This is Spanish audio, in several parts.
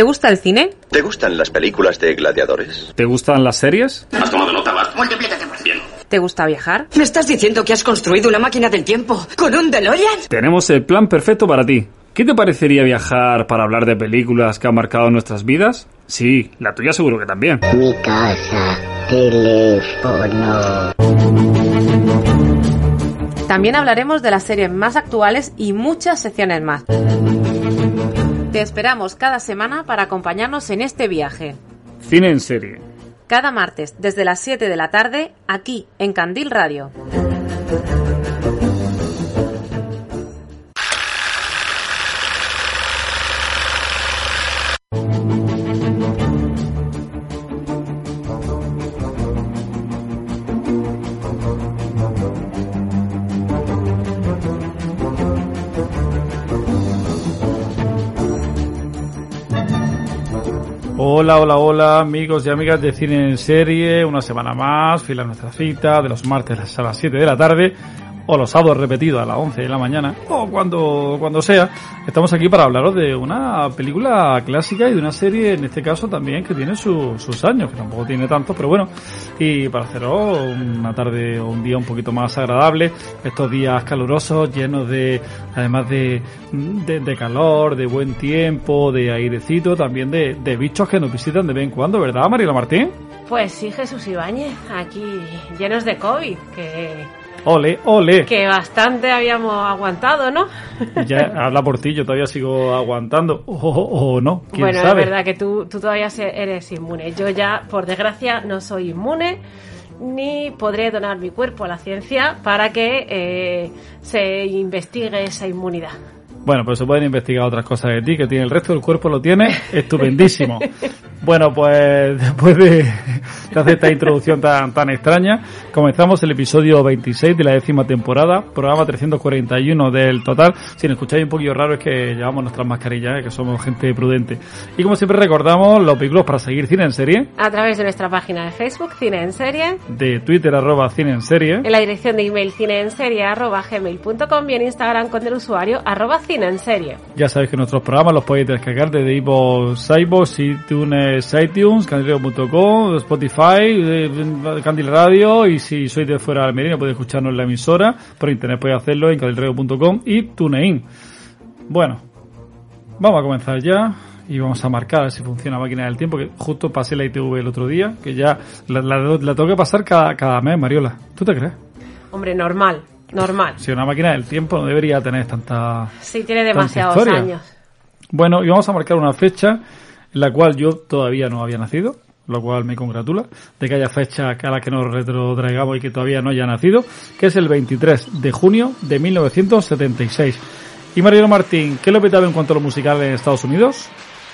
¿Te gusta el cine? ¿Te gustan las películas de gladiadores? ¿Te gustan las series? ¿Has tomado nota, Bart? Multiplícate por Bien. ¿Te gusta viajar? ¿Me estás diciendo que has construido una máquina del tiempo con un DeLorean? Tenemos el plan perfecto para ti. ¿Qué te parecería viajar para hablar de películas que han marcado nuestras vidas? Sí, la tuya seguro que también. Mi casa, teléfono. También hablaremos de las series más actuales y muchas secciones más. Te esperamos cada semana para acompañarnos en este viaje. Cine en serie. Cada martes desde las 7 de la tarde aquí en Candil Radio. Hola, hola, hola, amigos y amigas de Cine en Serie. Una semana más, fila nuestra cita de los martes a las 7 de la tarde o los sábados repetidos a las 11 de la mañana o cuando, cuando sea. Estamos aquí para hablaros de una película clásica y de una serie, en este caso también, que tiene su- sus años, que tampoco tiene tantos, pero bueno. Y para haceros una tarde o un día un poquito más agradable, estos días calurosos, llenos de, además de, de, calor, de buen tiempo, de airecito, también de, de bichos que nos visitan de vez en cuando, ¿verdad, Mariela Martín? Pues sí, Jesús Ibáñez, aquí llenos de COVID, que, Ole, ole. que bastante habíamos aguantado, ¿no? Ya habla por ti, yo todavía sigo aguantando. O, o- o no, quién Bueno, sabe. es verdad que tú, tú todavía eres inmune. Yo ya, por desgracia, no soy inmune ni podré donar mi cuerpo a la ciencia para que eh, se investigue esa inmunidad. Bueno, pues se pueden investigar otras cosas de ti, que tiene el resto del cuerpo lo tiene estupendísimo. Bueno, pues después de, hacer esta introducción tan, tan extraña, comenzamos el episodio 26 de la décima temporada, programa 341 del total. Si nos escucháis un poquillo raro es que llevamos nuestras mascarillas, eh, que somos gente prudente. Y como siempre recordamos los vehículos para seguir cine en serie, A través de nuestra página de Facebook, Cine en Serie, de Twitter arroba cine en serie. en la dirección de email cineenserie.gmail.com y en Instagram con el usuario arroba cine en serie. Ya sabéis que nuestros programas los podéis descargar desde iVoox, iVoox, iTunes, iTunes, candilradio.com, Spotify, eh, Candil Radio y si sois de fuera de Almería podéis escucharnos en la emisora, por internet podéis hacerlo en candilradio.com y TuneIn. Bueno, vamos a comenzar ya y vamos a marcar a ver si funciona la máquina del tiempo, que justo pasé la ITV el otro día, que ya la, la, la tengo que pasar cada, cada mes, Mariola. ¿Tú te crees? Hombre, normal, normal. Si una máquina del tiempo no debería tener tanta... Sí, tiene demasiados años. Bueno, y vamos a marcar una fecha en la cual yo todavía no había nacido, lo cual me congratula de que haya fecha a la que nos retrotraigamos y que todavía no haya nacido, que es el 23 de junio de 1976. Y Mariano Martín, ¿qué lo petaba en cuanto a lo musical en Estados Unidos?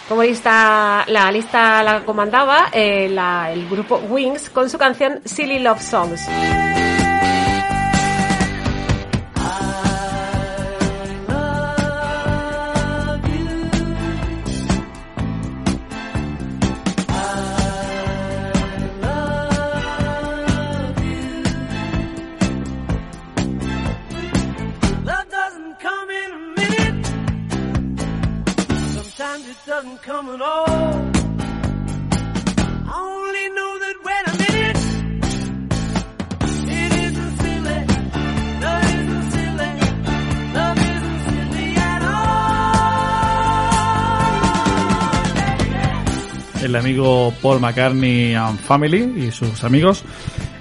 Como lista, la lista la comandaba eh, la- el grupo Wings con su canción Silly Love Songs. Paul McCartney and Family y sus amigos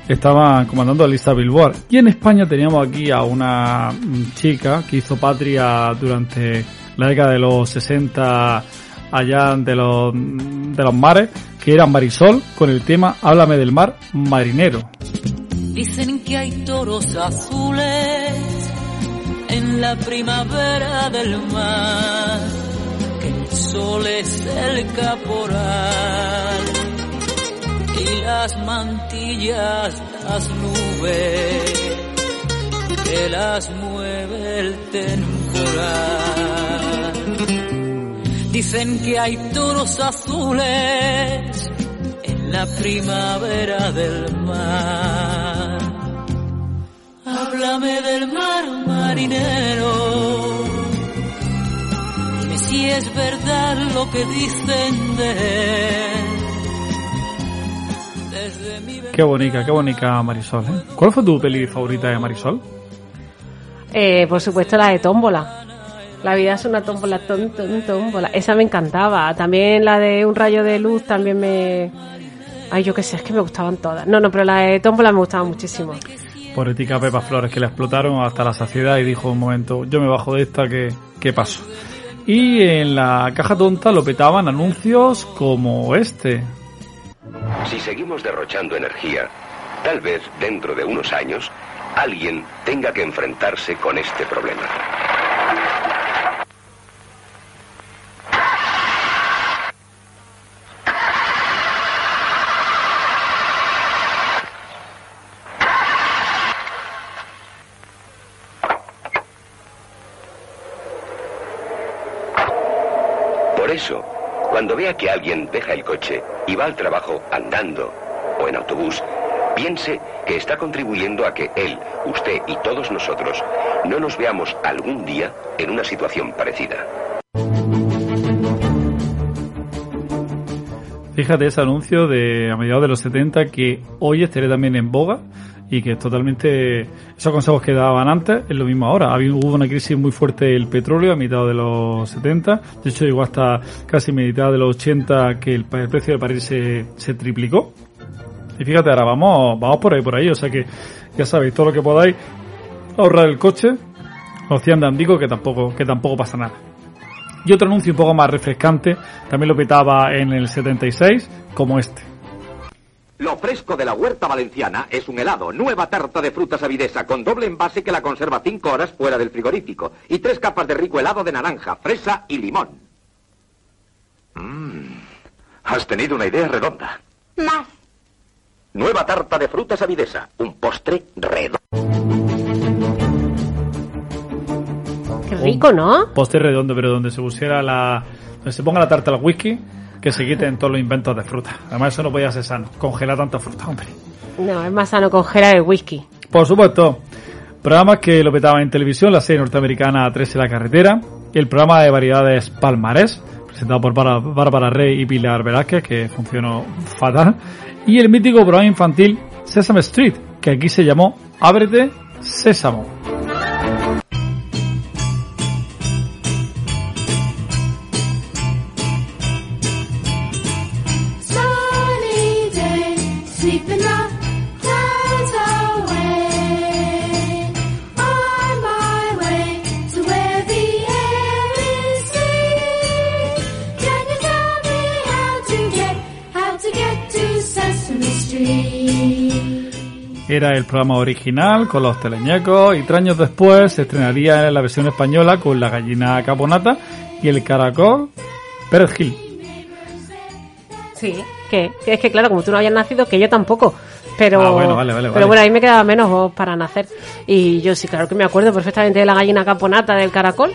estaban comandando la lista Billboard. Y en España teníamos aquí a una chica que hizo patria durante la década de los 60 allá de los, de los mares, que era Marisol, con el tema Háblame del mar marinero. Dicen que hay toros azules en la primavera del mar, sol es el caporal y las mantillas las nubes que las mueve el temporal. Dicen que hay toros azules en la primavera del mar. Háblame del mar marinero. Es verdad lo que dicen de él. Desde mi Qué bonita, qué bonita Marisol, ¿eh? ¿Cuál fue tu peli favorita de Marisol? Eh, por supuesto la de tómbola. La vida es una tómbola, tom, tom, tómbola. Esa me encantaba. También la de Un rayo de luz también me... Ay, yo qué sé, es que me gustaban todas. No, no, pero la de tómbola me gustaba muchísimo. Por ética Pepa Flores, que la explotaron hasta la saciedad y dijo un momento, yo me bajo de esta, que qué paso? Y en la caja tonta lo petaban anuncios como este. Si seguimos derrochando energía, tal vez dentro de unos años alguien tenga que enfrentarse con este problema. Por eso, cuando vea que alguien deja el coche y va al trabajo andando o en autobús, piense que está contribuyendo a que él, usted y todos nosotros no nos veamos algún día en una situación parecida. Fíjate ese anuncio de a mediados de los 70 que hoy estaría también en boga y que es totalmente esos consejos que daban antes es lo mismo ahora. Había, hubo una crisis muy fuerte del petróleo a mitad de los 70, de hecho llegó hasta casi mitad de los 80 que el, precio del barril se, triplicó. Y fíjate, ahora vamos, vamos por ahí, por ahí, o sea que ya sabéis, todo lo que podáis ahorrar el coche, los 100 de que tampoco, que tampoco pasa nada. Y otro anuncio un poco más refrescante, también lo petaba en el 76, como este. Lo fresco de la huerta valenciana es un helado, nueva tarta de frutas avidesa con doble envase que la conserva 5 horas fuera del frigorífico y tres capas de rico helado de naranja, fresa y limón. Mmm, has tenido una idea redonda. Más. Nueva tarta de frutas avidesa, un postre redondo. Qué rico, ¿no? Poste redondo, pero donde se pusiera la. donde se ponga la tarta al whisky, que se quiten todos los inventos de fruta. Además, eso no podía ser sano. Congelar tanta fruta, hombre. No, es más sano congelar el whisky. Por supuesto, programas que lo petaban en televisión, la serie norteamericana 3 en la carretera, el programa de variedades Palmarés, presentado por Bárbara Rey y Pilar Velázquez, que funcionó fatal, y el mítico programa infantil Sesame Street, que aquí se llamó Ábrete Sésamo. Era el programa original con los teleñecos y tres años después se estrenaría en la versión española con la gallina caponata y el caracol Pérez Gil. Sí, que, es que claro, como tú no habías nacido, que yo tampoco. Pero, Ah, bueno, vale, vale, pero bueno, ahí me quedaba menos para nacer. Y yo sí, claro que me acuerdo perfectamente de la gallina caponata del caracol.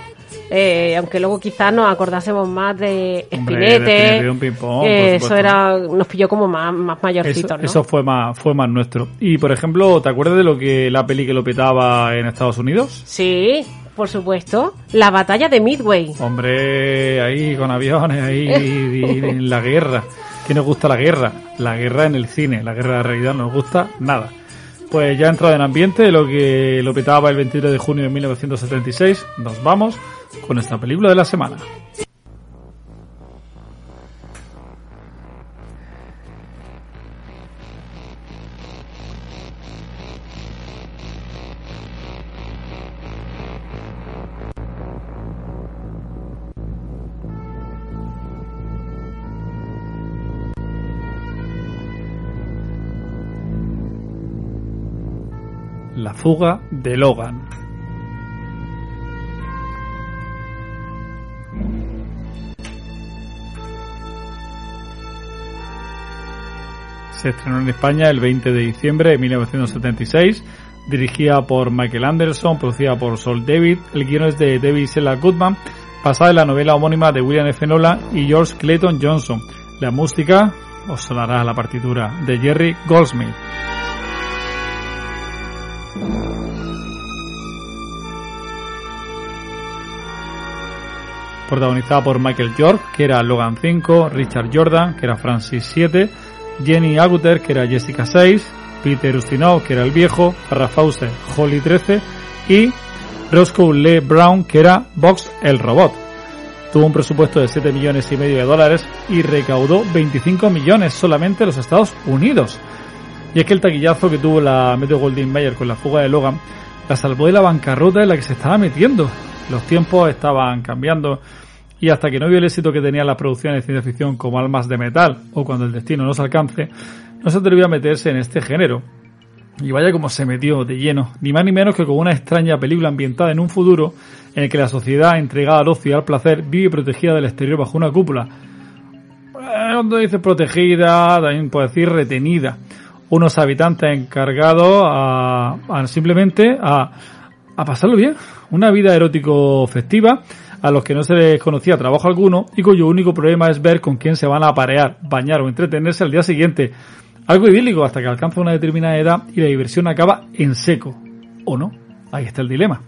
Eh, aunque luego quizás nos acordásemos más de Hombre, Espinete. de Eh, eso era, nos pilló como más, más Eso, mayorcitos, ¿no? eso fue más fue más nuestro. Y por ejemplo, ¿te acuerdas de lo que la peli que lo petaba en Estados Unidos? Sí, por supuesto. La batalla de Midway. Hombre, ahí con aviones, ahí en la guerra. ¿Qué nos gusta la guerra? La guerra en el cine, la guerra de la realidad no nos gusta nada. Pues ya entrado en ambiente, lo que lo petaba el 23 de junio de 1976, nos vamos con esta película de la semana. La fuga de Logan. Se estrenó en España el 20 de diciembre de 1976, dirigida por Michael Anderson, producida por Sol David, el guion es de David Sella Goodman, basada en la novela homónima de William F. Nolan y George Clayton Johnson. La música os sonará la partitura de Jerry Goldsmith. Protagonizada por Michael York, que era Logan 5, Richard Jordan, que era Francis 7, Jenny Agutter, que era Jessica 6, Peter Ustinov, que era el viejo, Farrah Fawcett, Holly 13 y Roscoe Lee Brown, que era Box el robot. Tuvo un presupuesto de 7 millones y medio de dólares y recaudó 25 millones solamente en los Estados Unidos. Y es que el taquillazo que tuvo la Metro Goldwyn Mayer con la fuga de Logan la salvó de la bancarrota en la que se estaba metiendo. Los tiempos estaban cambiando y hasta que no vio el éxito que tenían las producciones de ciencia ficción como Almas de Metal o Cuando el Destino nos alcance, no se atrevió a meterse en este género. Y vaya como se metió de lleno, ni más ni menos que con una extraña película ambientada en un futuro en el que la sociedad entregada al ocio y al placer vive protegida del exterior bajo una cúpula. Eh, Cuando dice protegida, también puede decir retenida. Unos habitantes encargados a, a simplemente a, a pasarlo bien. Una vida erótico festiva a los que no se les conocía trabajo alguno y cuyo único problema es ver con quién se van a aparear, bañar o entretenerse al día siguiente. Algo idílico hasta que alcanza una determinada edad y la diversión acaba en seco. ¿O no? Ahí está el dilema.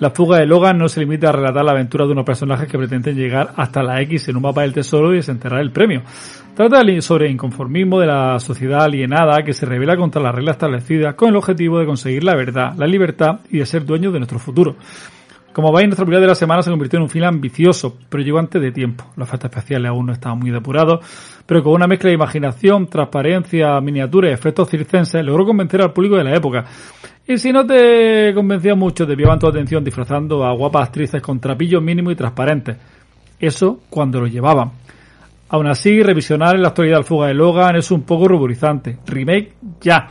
La fuga de Logan no se limita a relatar la aventura de unos personajes que pretenden llegar hasta la X en un mapa del tesoro y desenterrar el premio. Trata sobre inconformismo de la sociedad alienada que se revela contra las reglas establecidas con el objetivo de conseguir la verdad, la libertad y de ser dueños de nuestro futuro. Como veis, nuestra película de la semana se convirtió en un film ambicioso, pero llegó antes de tiempo. Los efectos especiales aún no estaban muy depurados, pero con una mezcla de imaginación, transparencia, miniatura y efectos circenses logró convencer al público de la época. Y si no te convencía mucho, desviaban tu atención disfrazando a guapas actrices con trapillos mínimos y transparentes. Eso cuando lo llevaban. Aún así, revisionar en la actualidad el fuga de Logan es un poco ruborizante. Remake ya.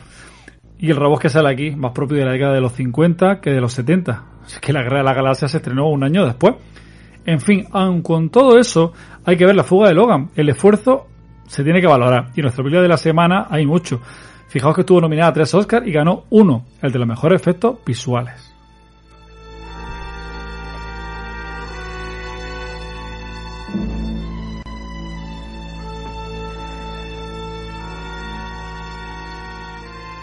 Y el robot que sale aquí, más propio de la década de los 50 que de los 70. Es que la Guerra de la Galaxia se estrenó un año después. En fin, aun con todo eso, hay que ver la fuga de Logan. El esfuerzo se tiene que valorar. Y en nuestra película de la semana hay mucho. Fijaos que estuvo nominada a tres Oscars y ganó uno, el de los mejores efectos visuales.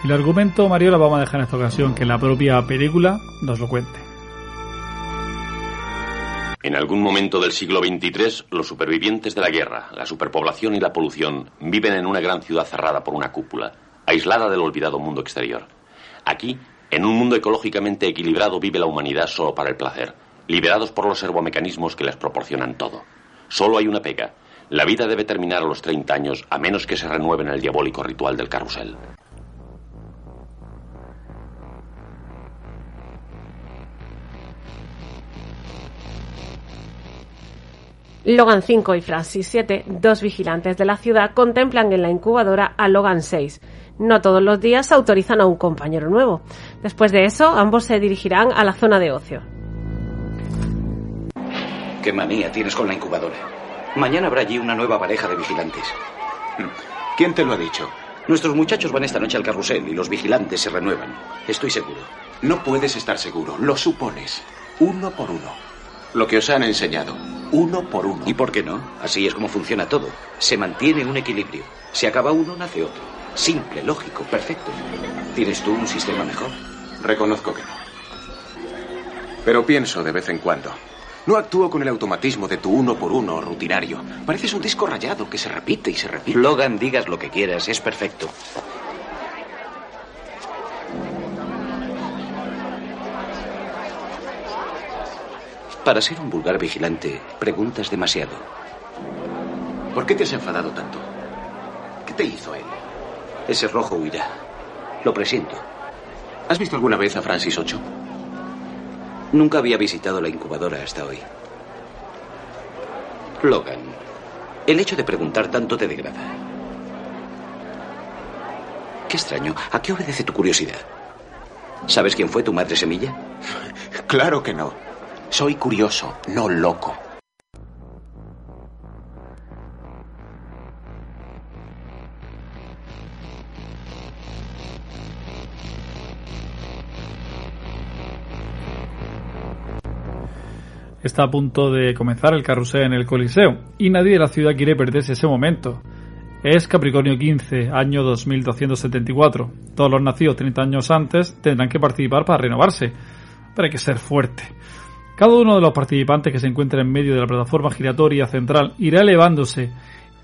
El argumento, Mario, lo vamos a dejar en esta ocasión que la propia película nos lo cuente. En algún momento del siglo XXIII, los supervivientes de la guerra, la superpoblación y la polución viven en una gran ciudad cerrada por una cúpula, aislada del olvidado mundo exterior. Aquí, en un mundo ecológicamente equilibrado, vive la humanidad solo para el placer, liberados por los servomecanismos que les proporcionan todo. Solo hay una pega. La vida debe terminar a los 30 años, a menos que se renueve en el diabólico ritual del carrusel. Logan 5 y Francis 7, dos vigilantes de la ciudad, contemplan en la incubadora a Logan 6. No todos los días autorizan a un compañero nuevo. Después de eso, ambos se dirigirán a la zona de ocio. ¿Qué manía tienes con la incubadora? Mañana habrá allí una nueva pareja de vigilantes. ¿Quién te lo ha dicho? Nuestros muchachos van esta noche al carrusel y los vigilantes se renuevan. Estoy seguro. No puedes estar seguro, lo supones. Uno por uno. Lo que os han enseñado. Uno por uno. ¿Y por qué no? Así es como funciona todo. Se mantiene un equilibrio. Si acaba uno, nace otro. Simple, lógico, perfecto. ¿Tienes tú un sistema mejor? Reconozco que no. Pero pienso de vez en cuando. No actúo con el automatismo de tu uno por uno rutinario. Pareces un disco rayado que se repite y se repite. Logan, digas lo que quieras, es perfecto. Para ser un vulgar vigilante, preguntas demasiado. ¿Por qué te has enfadado tanto? ¿Qué te hizo él? Ese rojo huirá. Lo presiento. ¿Has visto alguna vez a Francis 8? Nunca había visitado la incubadora hasta hoy. Logan, el hecho de preguntar tanto te degrada. Qué extraño. ¿A qué obedece tu curiosidad? ¿Sabes quién fue tu madre semilla? Claro que no. Soy curioso, no loco. Está a punto de comenzar el carrusel en el Coliseo y nadie de la ciudad quiere perderse ese momento. Es Capricornio 15, año 2274. Todos los nacidos 30 años antes tendrán que participar para renovarse, pero hay que ser fuerte. Cada uno de los participantes que se encuentra en medio de la plataforma giratoria central irá elevándose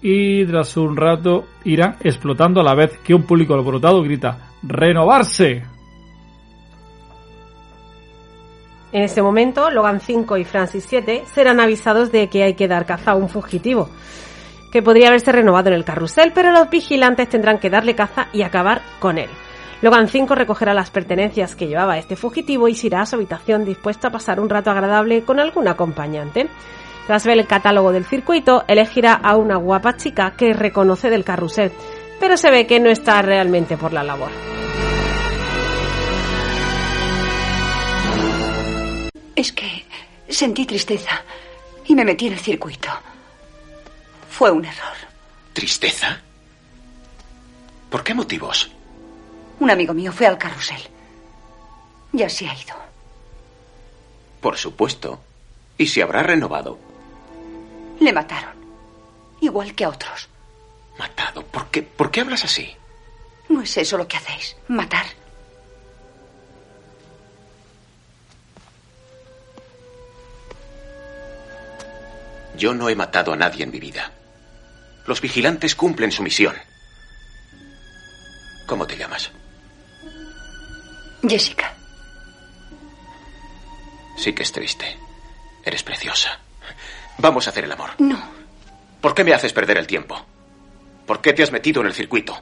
y tras un rato irá explotando a la vez que un público alborotado grita ¡Renovarse! En ese momento, Logan 5 y Francis 7 serán avisados de que hay que dar caza a un fugitivo, que podría haberse renovado en el carrusel, pero los vigilantes tendrán que darle caza y acabar con él. Logan 5 recogerá las pertenencias que llevaba este fugitivo y se irá a su habitación dispuesto a pasar un rato agradable con algún acompañante. Tras ver el catálogo del circuito, elegirá a una guapa chica que reconoce del carrusel, pero se ve que no está realmente por la labor. Es que sentí tristeza y me metí en el circuito. Fue un error. ¿Tristeza? ¿Por qué motivos? Un amigo mío fue al carrusel. Ya se ha ido. Por supuesto. Y se habrá renovado. Le mataron. Igual que a otros. ¿Matado? ¿Por qué, ¿Por qué hablas así? ¿No es eso lo que hacéis? ¿Matar? Yo no he matado a nadie en mi vida. Los vigilantes cumplen su misión. ¿Cómo te llamas? Jessica. Sí que es triste. Eres preciosa. Vamos a hacer el amor. No. ¿Por qué me haces perder el tiempo? ¿Por qué te has metido en el circuito?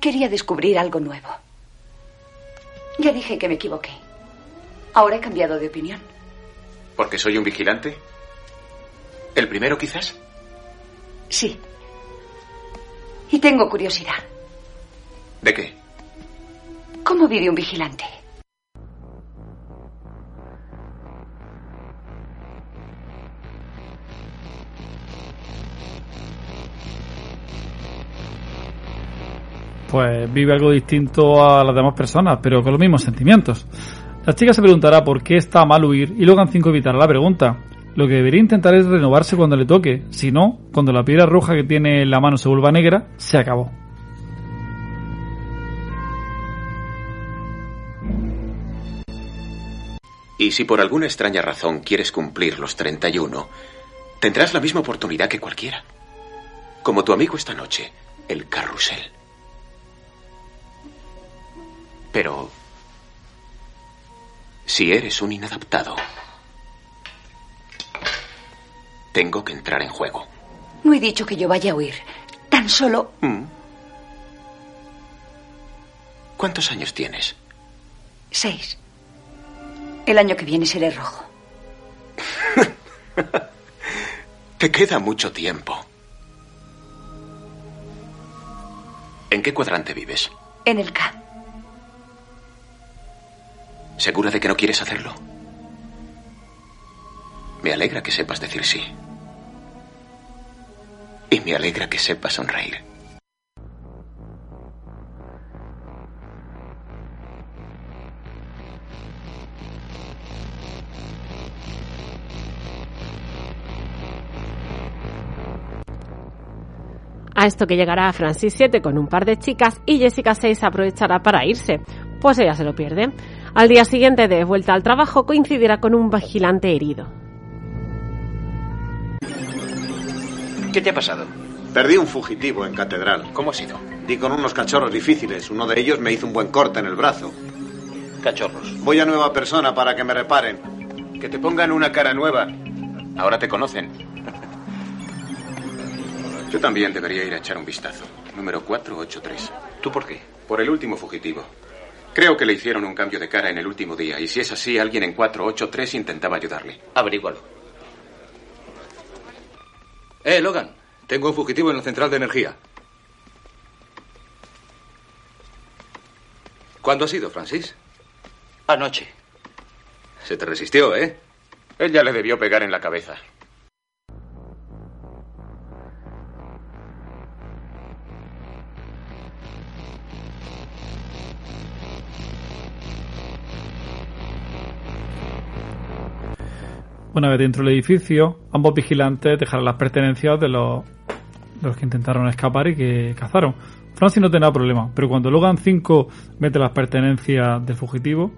Quería descubrir algo nuevo. Ya dije que me equivoqué. Ahora he cambiado de opinión. ¿Porque soy un vigilante? ¿El primero quizás? Sí. Y tengo curiosidad. ¿De qué? ¿Cómo vive un vigilante? Pues vive algo distinto a las demás personas, pero con los mismos sentimientos. La chica se preguntará por qué está mal huir y Logan 5 evitará la pregunta. Lo que debería intentar es renovarse cuando le toque, si no, cuando la piedra roja que tiene en la mano se vuelva negra, se acabó. Y si por alguna extraña razón quieres cumplir los 31, tendrás la misma oportunidad que cualquiera. Como tu amigo esta noche, el carrusel. Pero... Si eres un inadaptado, tengo que entrar en juego. No he dicho que yo vaya a huir. Tan solo Mm. ¿Cuántos años tienes? seis. El año que viene seré rojo. Te queda mucho tiempo. ¿En qué cuadrante vives? En el K. ¿Segura de que no quieres hacerlo? Me alegra que sepas decir sí. Y me alegra que sepas sonreír. A esto que llegará Francis 7 con un par de chicas y Jessica 6 aprovechará para irse, pues ella se lo pierde. Al día siguiente, de vuelta al trabajo, coincidirá con un vigilante herido. ¿Qué te ha pasado? Perdí un fugitivo en Catedral. ¿Cómo ha sido? Di con unos cachorros difíciles. Uno de ellos me hizo un buen corte en el brazo. Cachorros. Voy a nueva persona para que me reparen. Que te pongan una cara nueva. Ahora te conocen. Yo también debería ir a echar un vistazo. Número 483. ¿Tú por qué? Por el último fugitivo. Creo que le hicieron un cambio de cara en el último día, y si es así, alguien en 483 intentaba ayudarle. Averígualo. Eh, Logan, tengo un fugitivo en la central de energía. ¿Cuándo ha sido, Francis? Anoche. Se te resistió, ¿eh? Él ya le debió pegar en la cabeza. Una vez dentro del edificio, ambos vigilantes dejaron las pertenencias de los, los que intentaron escapar y que cazaron. Francis no tenía problema, pero cuando Logan 5 mete las pertenencias del fugitivo,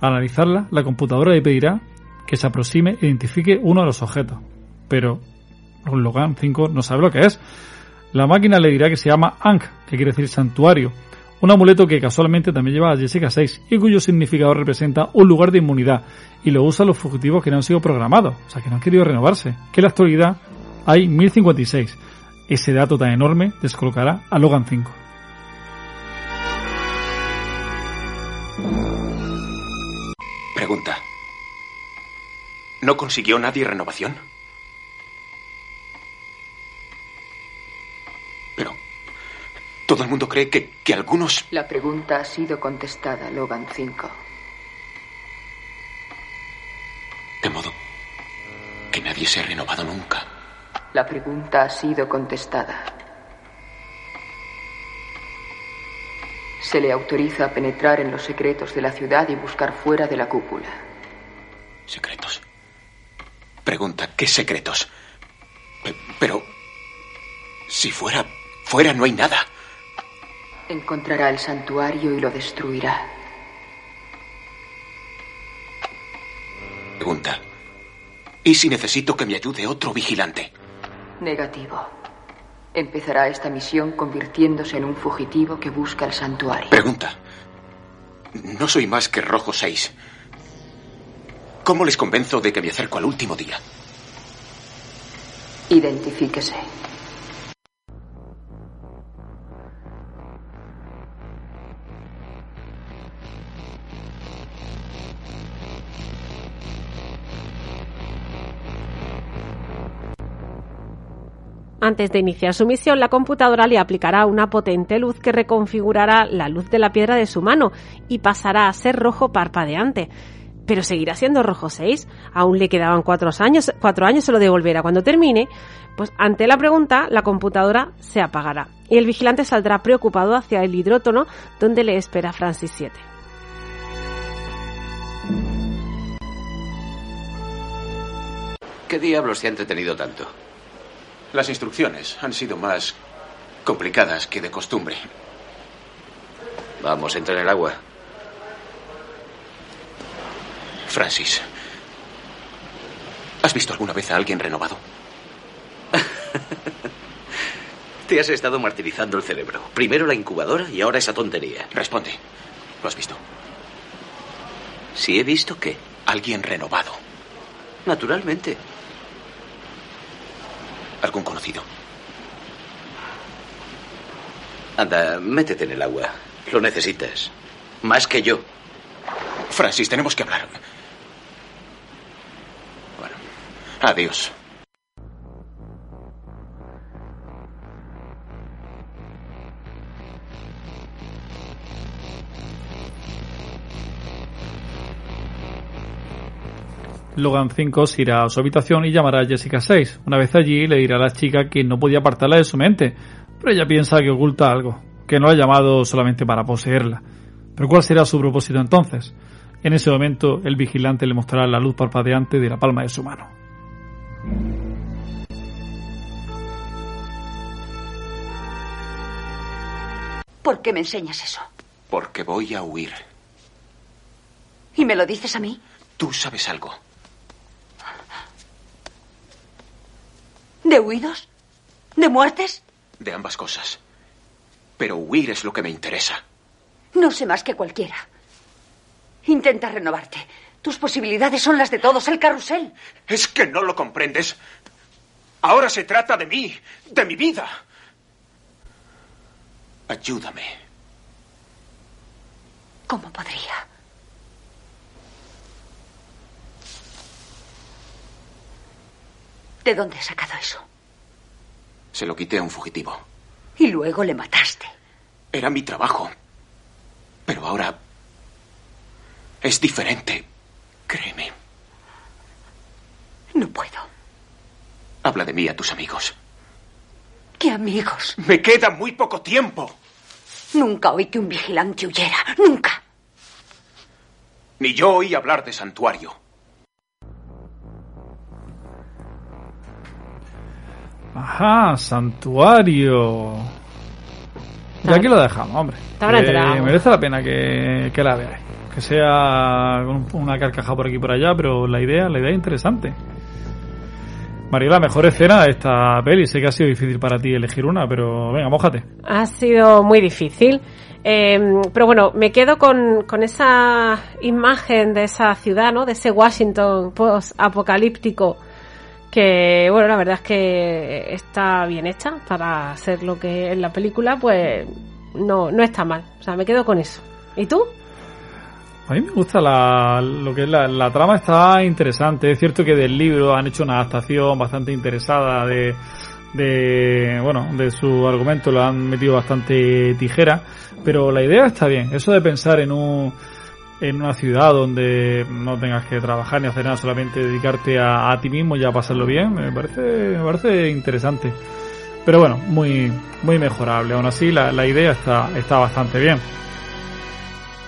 al analizarlas, la computadora le pedirá que se aproxime e identifique uno de los objetos. Pero Logan 5 no sabe lo que es. La máquina le dirá que se llama Ankh, que quiere decir santuario, un amuleto que casualmente también lleva a Jessica 6 y cuyo significado representa un lugar de inmunidad y lo usan los fugitivos que no han sido programados, o sea que no han querido renovarse, que en la actualidad hay 1056. Ese dato tan enorme descolocará a Logan 5. Pregunta. ¿No consiguió nadie renovación? Todo el mundo cree que, que algunos... La pregunta ha sido contestada, Logan 5. De modo que nadie se ha renovado nunca. La pregunta ha sido contestada. Se le autoriza a penetrar en los secretos de la ciudad y buscar fuera de la cúpula. Secretos. Pregunta, ¿qué secretos? Pe- Pero... Si fuera... Fuera no hay nada. Encontrará el santuario y lo destruirá. Pregunta. ¿Y si necesito que me ayude otro vigilante? Negativo. Empezará esta misión convirtiéndose en un fugitivo que busca el santuario. Pregunta. No soy más que Rojo 6. ¿Cómo les convenzo de que me acerco al último día? Identifíquese. Antes de iniciar su misión, la computadora le aplicará una potente luz que reconfigurará la luz de la piedra de su mano y pasará a ser rojo parpadeante. Pero seguirá siendo rojo 6. Aún le quedaban cuatro años, cuatro años se lo devolverá cuando termine. Pues ante la pregunta, la computadora se apagará y el vigilante saldrá preocupado hacia el hidrótono donde le espera Francis 7. ¿Qué diablos te ha entretenido tanto? Las instrucciones han sido más complicadas que de costumbre. Vamos, entra en el agua. Francis, ¿has visto alguna vez a alguien renovado? Te has estado martirizando el cerebro. Primero la incubadora y ahora esa tontería. Responde. ¿Lo has visto? Si he visto qué. Alguien renovado. Naturalmente. ¿Algún conocido? Anda, métete en el agua. Lo necesitas. Más que yo. Francis, tenemos que hablar. Bueno, adiós. Logan 5 se irá a su habitación y llamará a Jessica 6. Una vez allí le dirá a la chica que no podía apartarla de su mente, pero ella piensa que oculta algo, que no la ha llamado solamente para poseerla. Pero ¿cuál será su propósito entonces? En ese momento el vigilante le mostrará la luz parpadeante de la palma de su mano. ¿Por qué me enseñas eso? Porque voy a huir. ¿Y me lo dices a mí? Tú sabes algo. ¿De huidos? ¿De muertes? De ambas cosas. Pero huir es lo que me interesa. No sé más que cualquiera. Intenta renovarte. Tus posibilidades son las de todos. El carrusel. Es que no lo comprendes. Ahora se trata de mí, de mi vida. Ayúdame. ¿Cómo podría? ¿De dónde has sacado eso? Se lo quité a un fugitivo. Y luego le mataste. Era mi trabajo. Pero ahora es diferente. Créeme. No puedo. Habla de mí a tus amigos. ¿Qué amigos? Me queda muy poco tiempo. Nunca oí que un vigilante huyera. Nunca. Ni yo oí hablar de santuario. Ajá, santuario. Ya aquí lo dejamos, hombre. Enterado. merece la pena que, que la veáis. Que sea con una carcaja por aquí y por allá, pero la idea, la idea es interesante. María, la mejor escena de esta peli. Sé que ha sido difícil para ti elegir una, pero venga, mójate. Ha sido muy difícil. Eh, pero bueno, me quedo con, con esa imagen de esa ciudad, ¿no? De ese Washington post-apocalíptico que, bueno, la verdad es que está bien hecha para ser lo que es la película, pues no, no está mal. O sea, me quedo con eso. ¿Y tú? A mí me gusta la, lo que es la, la trama, está interesante. Es cierto que del libro han hecho una adaptación bastante interesada de, de, bueno, de su argumento, lo han metido bastante tijera, pero la idea está bien. Eso de pensar en un, en una ciudad donde no tengas que trabajar ni hacer nada, solamente dedicarte a, a ti mismo y a pasarlo bien, me parece, me parece interesante. Pero bueno, muy, muy mejorable. Aún así, la, la idea está, está bastante bien.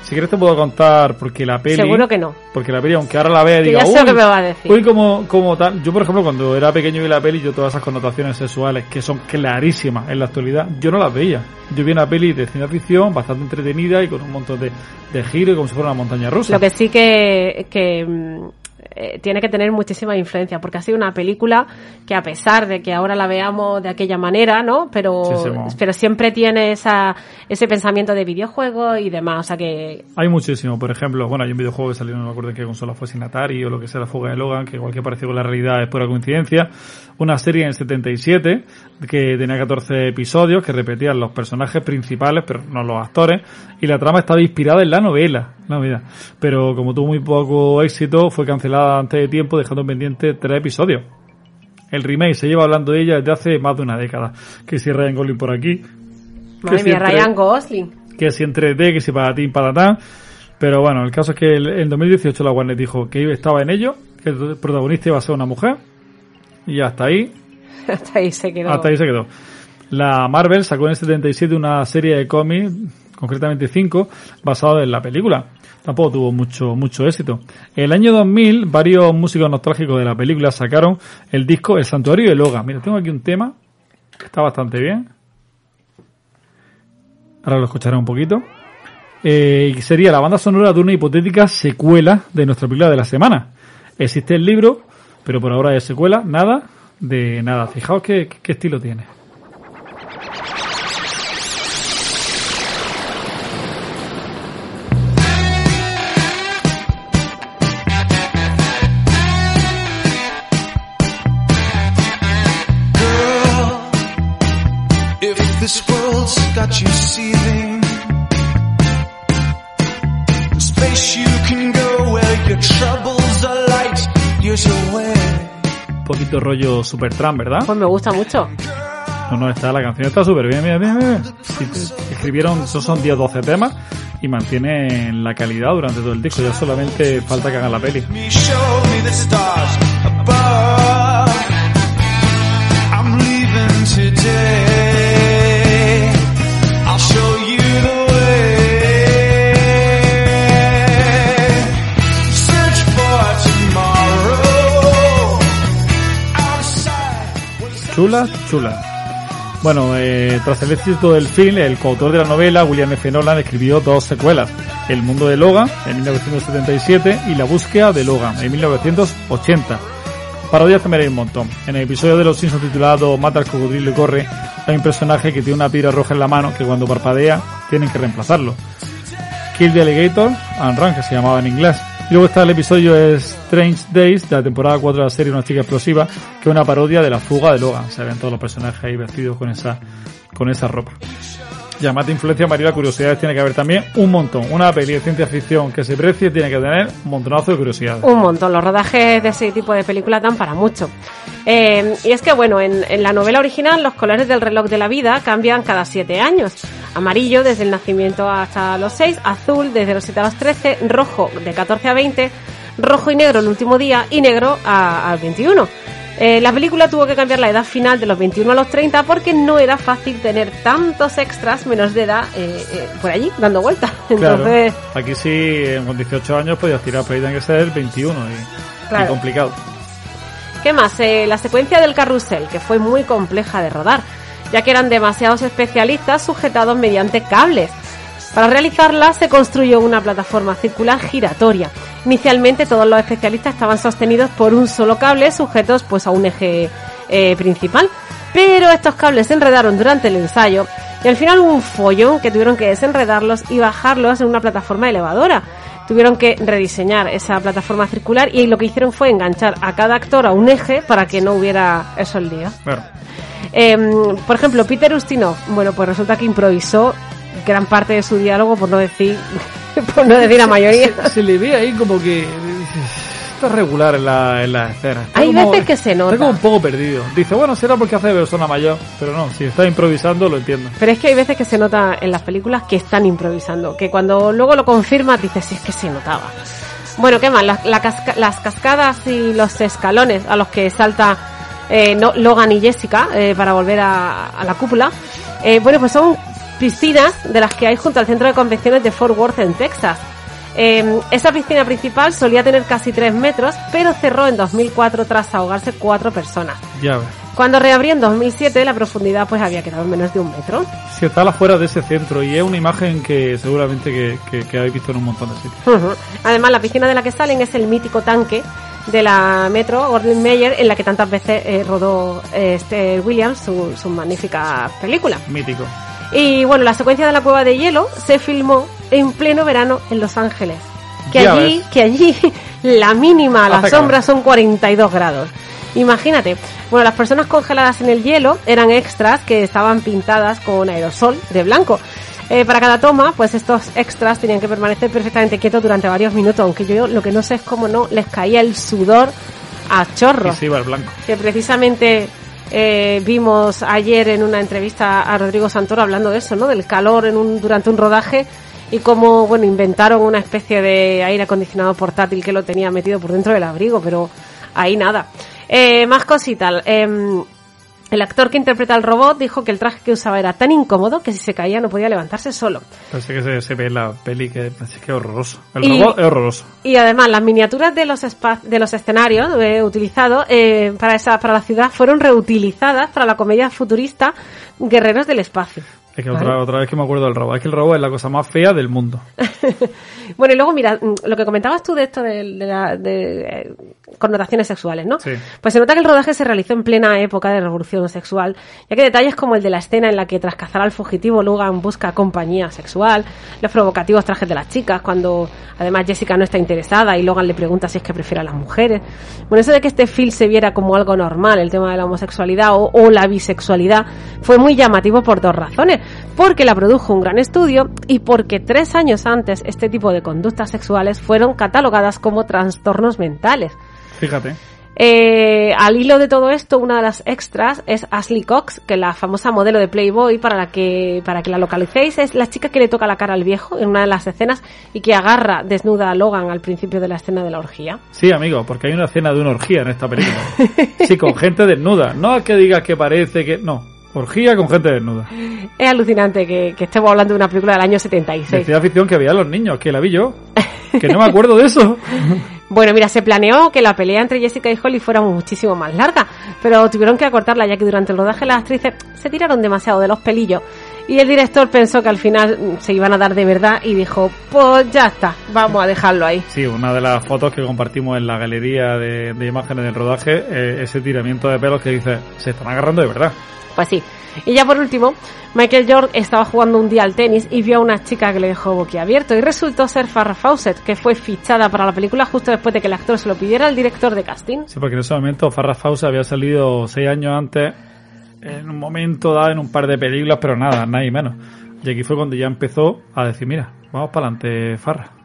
Si quieres te puedo contar porque la peli... Seguro que no. Porque la peli, aunque ahora la vea y diga... ya sé lo "Uy, que me va a decir". uy, como, como tal... Yo, por ejemplo, cuando era pequeño vi la peli, yo todas esas connotaciones sexuales que son clarísimas en la actualidad, yo no las veía. Yo vi una peli de ciencia ficción bastante entretenida y con un montón de, de giros y como si fuera una montaña rusa. Lo que sí que, que mm, eh, tiene que tener muchísima influencia, porque ha sido una película que a pesar de que ahora la veamos de aquella manera, ¿no? Pero, Sí, sí, pero siempre tiene esa, ese pensamiento de videojuego y demás. O sea que Hay muchísimo, por ejemplo, bueno, hay un videojuego que salió, no me acuerdo en qué consola fue, sin Atari o lo que sea, la fuga de Logan, que igual que pareció con la realidad es pura coincidencia. Una serie en el 77 que tenía 14 episodios que repetían los personajes principales, pero no los actores, y la trama estaba inspirada en la novela, la novela. Pero como tuvo muy poco éxito, fue cancelada antes de tiempo, dejando pendiente tres episodios. El remake se lleva hablando de ella desde hace más de una década. Que si Ryan Gosling por aquí, Madre si mía, entre- Ryan Gosling. que si en 3D, que si para ti, para tan. Pero bueno, el caso es que el- en 2018 la Warner dijo que estaba en ello, que el protagonista iba a ser una mujer. Y hasta ahí, Hasta ahí se quedó. hasta ahí se quedó. La Marvel sacó en el 77 una serie de cómics, concretamente 5, basada en la película. Tampoco tuvo mucho, mucho éxito. El año 2000, varios músicos nostálgicos de la película sacaron el disco El Santuario de Logan. Mira, tengo aquí un tema que está bastante bien. Ahora lo escucharé un poquito. Eh, sería la banda sonora de una hipotética secuela de nuestra película de la semana. Existe el libro, pero por ahora de secuela, nada de nada. Fijaos qué, qué estilo tiene. Got you seething, in space you can go where your troubles are light years away. Un poquito rollo Supertramp, ¿verdad? Pues me gusta mucho. No, no, está, la canción está súper bien, mira, mira, mira. Sí, te- escribieron, esos son 10 12 temas y mantienen la calidad durante todo el disco. Ya solamente falta que hagan la peli. Chula, chula. Bueno, eh, tras el éxito del film, el coautor de la novela, William F. Nolan, escribió dos secuelas. El mundo de Logan, en 1977, y La búsqueda de Logan, en 1980. Parodias también hay un montón. En el episodio de Los Simpsons titulado Mata al cocodrilo y corre, hay un personaje que tiene una piedra roja en la mano que cuando parpadea tienen que reemplazarlo. Kill the Alligator and Run, que se llamaba en inglés. Y luego está el episodio Strange Days, de la temporada 4 de la serie Una chica explosiva, que es una parodia de la fuga de Logan. Se ven todos los personajes ahí vestidos con esa, con esa ropa. Llamate influencia, María, curiosidades tiene que haber también un montón. Una peli de ciencia ficción que se precie tiene que tener un montonazo de curiosidades. Un montón. Los rodajes de ese tipo de películas dan para mucho. Eh, y es que, bueno, en, en la novela original los colores del reloj de la vida cambian cada siete años. Amarillo desde el nacimiento hasta los 6, azul desde los 7 a los 13, rojo de 14 a 20, rojo y negro el último día y negro al 21. Eh, la película tuvo que cambiar la edad final de los 21 a los 30 porque no era fácil tener tantos extras menos de edad eh, eh, por allí dando vueltas. Entonces, Claro. Aquí sí, eh, con 18 años podías tirar, pero ahí que ser 21 y, Claro. y complicado. ¿Qué más? La secuencia del carrusel, que fue muy compleja de rodar, ya que eran demasiados especialistas sujetados mediante cables. Para realizarla se construyó una plataforma circular giratoria. Inicialmente todos los especialistas estaban sostenidos por un solo cable sujetos pues a un eje eh, principal, pero estos cables se enredaron durante el ensayo y al final hubo un follón que tuvieron que desenredarlos y bajarlos en una plataforma elevadora. Tuvieron que rediseñar esa plataforma circular y lo que hicieron fue enganchar a cada actor a un eje para que no hubiera esos líos. Bueno, Em, por ejemplo, Peter Ustinov, bueno, pues resulta que improvisó gran parte de su diálogo, por no decir, por no decir la mayoría. se, se le ve ahí como que está regular en la, en la escena. Está Hay como- veces que se nota. Está como un poco perdido. Dice, bueno, será porque hace persona mayor, pero no, si está improvisando lo entiendo. Pero es que hay veces que se nota en las películas que están improvisando, que cuando luego lo confirmas dices, sí, es que se notaba. Bueno, ¿qué más? La- la casca- las cascadas y los escalones a los que salta eh, no- Logan y Jessica eh, para volver a, a la cúpula, eh, bueno, pues son piscinas de las que hay junto al centro de convenciones de Fort Worth en Texas. Eh, esa piscina principal solía tener casi 3 metros, pero cerró en 2004 tras ahogarse cuatro personas. Ya ves. Cuando reabrió en 2007, la profundidad pues había quedado en menos de un metro. Si está afuera de ese centro y es una imagen que seguramente que, que, que habéis visto en un montón de sitios. Ujú. Además, la piscina de la que salen es el mítico tanque de la Metro Gordon Mayer, en la que tantas veces eh, rodó eh, este Williams su, su magnífica película. Mítico. Y bueno, la secuencia de la cueva de hielo se filmó en pleno verano en Los Ángeles. Que Ya allí, ves. que allí la mínima a la Hace sombra calor. son 42 grados. Imagínate. Bueno, las personas congeladas en el hielo eran extras que estaban pintadas con aerosol de blanco. Eh, para cada toma, pues estos extras tenían que permanecer perfectamente quietos durante varios minutos, aunque yo lo que no sé es cómo no les caía el sudor a Y chorros se iba al blanco. que precisamente eh, vimos ayer en una entrevista a Rodrigo Santoro hablando de eso, ¿no? Del calor en un, durante un rodaje y cómo, bueno, inventaron una especie de aire acondicionado portátil que lo tenía metido por dentro del abrigo, pero ahí nada. Eh, más cositas. Em, el actor que interpreta al robot dijo que el traje que usaba era tan incómodo que si se caía no podía levantarse solo. Parece que se, se ve la peli que es que es horroroso. El Y- robot es horroroso. Y además, las miniaturas de los de los escenarios eh, utilizados eh, para esa para la ciudad fueron reutilizadas para la comedia futurista Guerreros del Espacio. Es que Vale. otra, otra vez que me acuerdo del robot. Es que el robot es la cosa más fea del mundo. Bueno, y luego, mira, mm, lo que comentabas tú de esto de, de la- de, eh, connotaciones sexuales, ¿no? Sí. Pues se nota que el rodaje se realizó en plena época de revolución sexual, ya que detalles como el de la escena en la que tras cazar al fugitivo Logan busca compañía sexual, los provocativos trajes de las chicas, cuando además Jessica no está interesada y Logan le pregunta si es que prefiere a las mujeres. Bueno, eso de que este film se viera como algo normal, el tema de la homosexualidad o, o la bisexualidad, fue muy llamativo por dos razones. Porque la produjo un gran estudio y porque tres años antes este tipo de conductas sexuales fueron catalogadas como trastornos mentales. Fíjate. Eh, al hilo de todo esto, una de las extras es Ashley Cox, que la famosa modelo de Playboy, para la que, para que la localicéis, es la chica que le toca la cara al viejo en una de las escenas y que agarra desnuda a Logan al principio de la escena de la orgía. Sí, amigo, porque hay una escena de una orgía en esta película. Sí, con gente desnuda. No es que digas que parece que... No, orgía con gente desnuda. Es alucinante que, que estemos hablando de una película del año 76. Decía ficción que veía a los niños, que la vi yo. Que no me acuerdo de eso. Bueno, mira, se planeó que la pelea entre Jessica y Holly fuera muchísimo más larga, pero tuvieron que acortarla ya que durante el rodaje las actrices se tiraron demasiado de los pelillos y el director pensó que al final mm, se iban a dar de verdad y dijo, pues ya está, vamos a dejarlo ahí. Sí, una de las fotos que compartimos en la galería de, de imágenes del rodaje, eh, ese tiramiento de pelos que dice, se están agarrando de verdad. Pues sí. Y ya por último, Michael York estaba jugando un día al tenis y vio a una chica que le dejó boquiabierto y resultó ser Farrah Fawcett, que fue fichada para la película justo después de que el actor se lo pidiera al director de casting. Sí, porque en ese momento Farrah Fawcett había salido seis años antes, en un momento dado en un par de películas, pero nada, nadie menos. Y aquí fue cuando ya empezó a decir, mira, vamos para adelante, Farrah.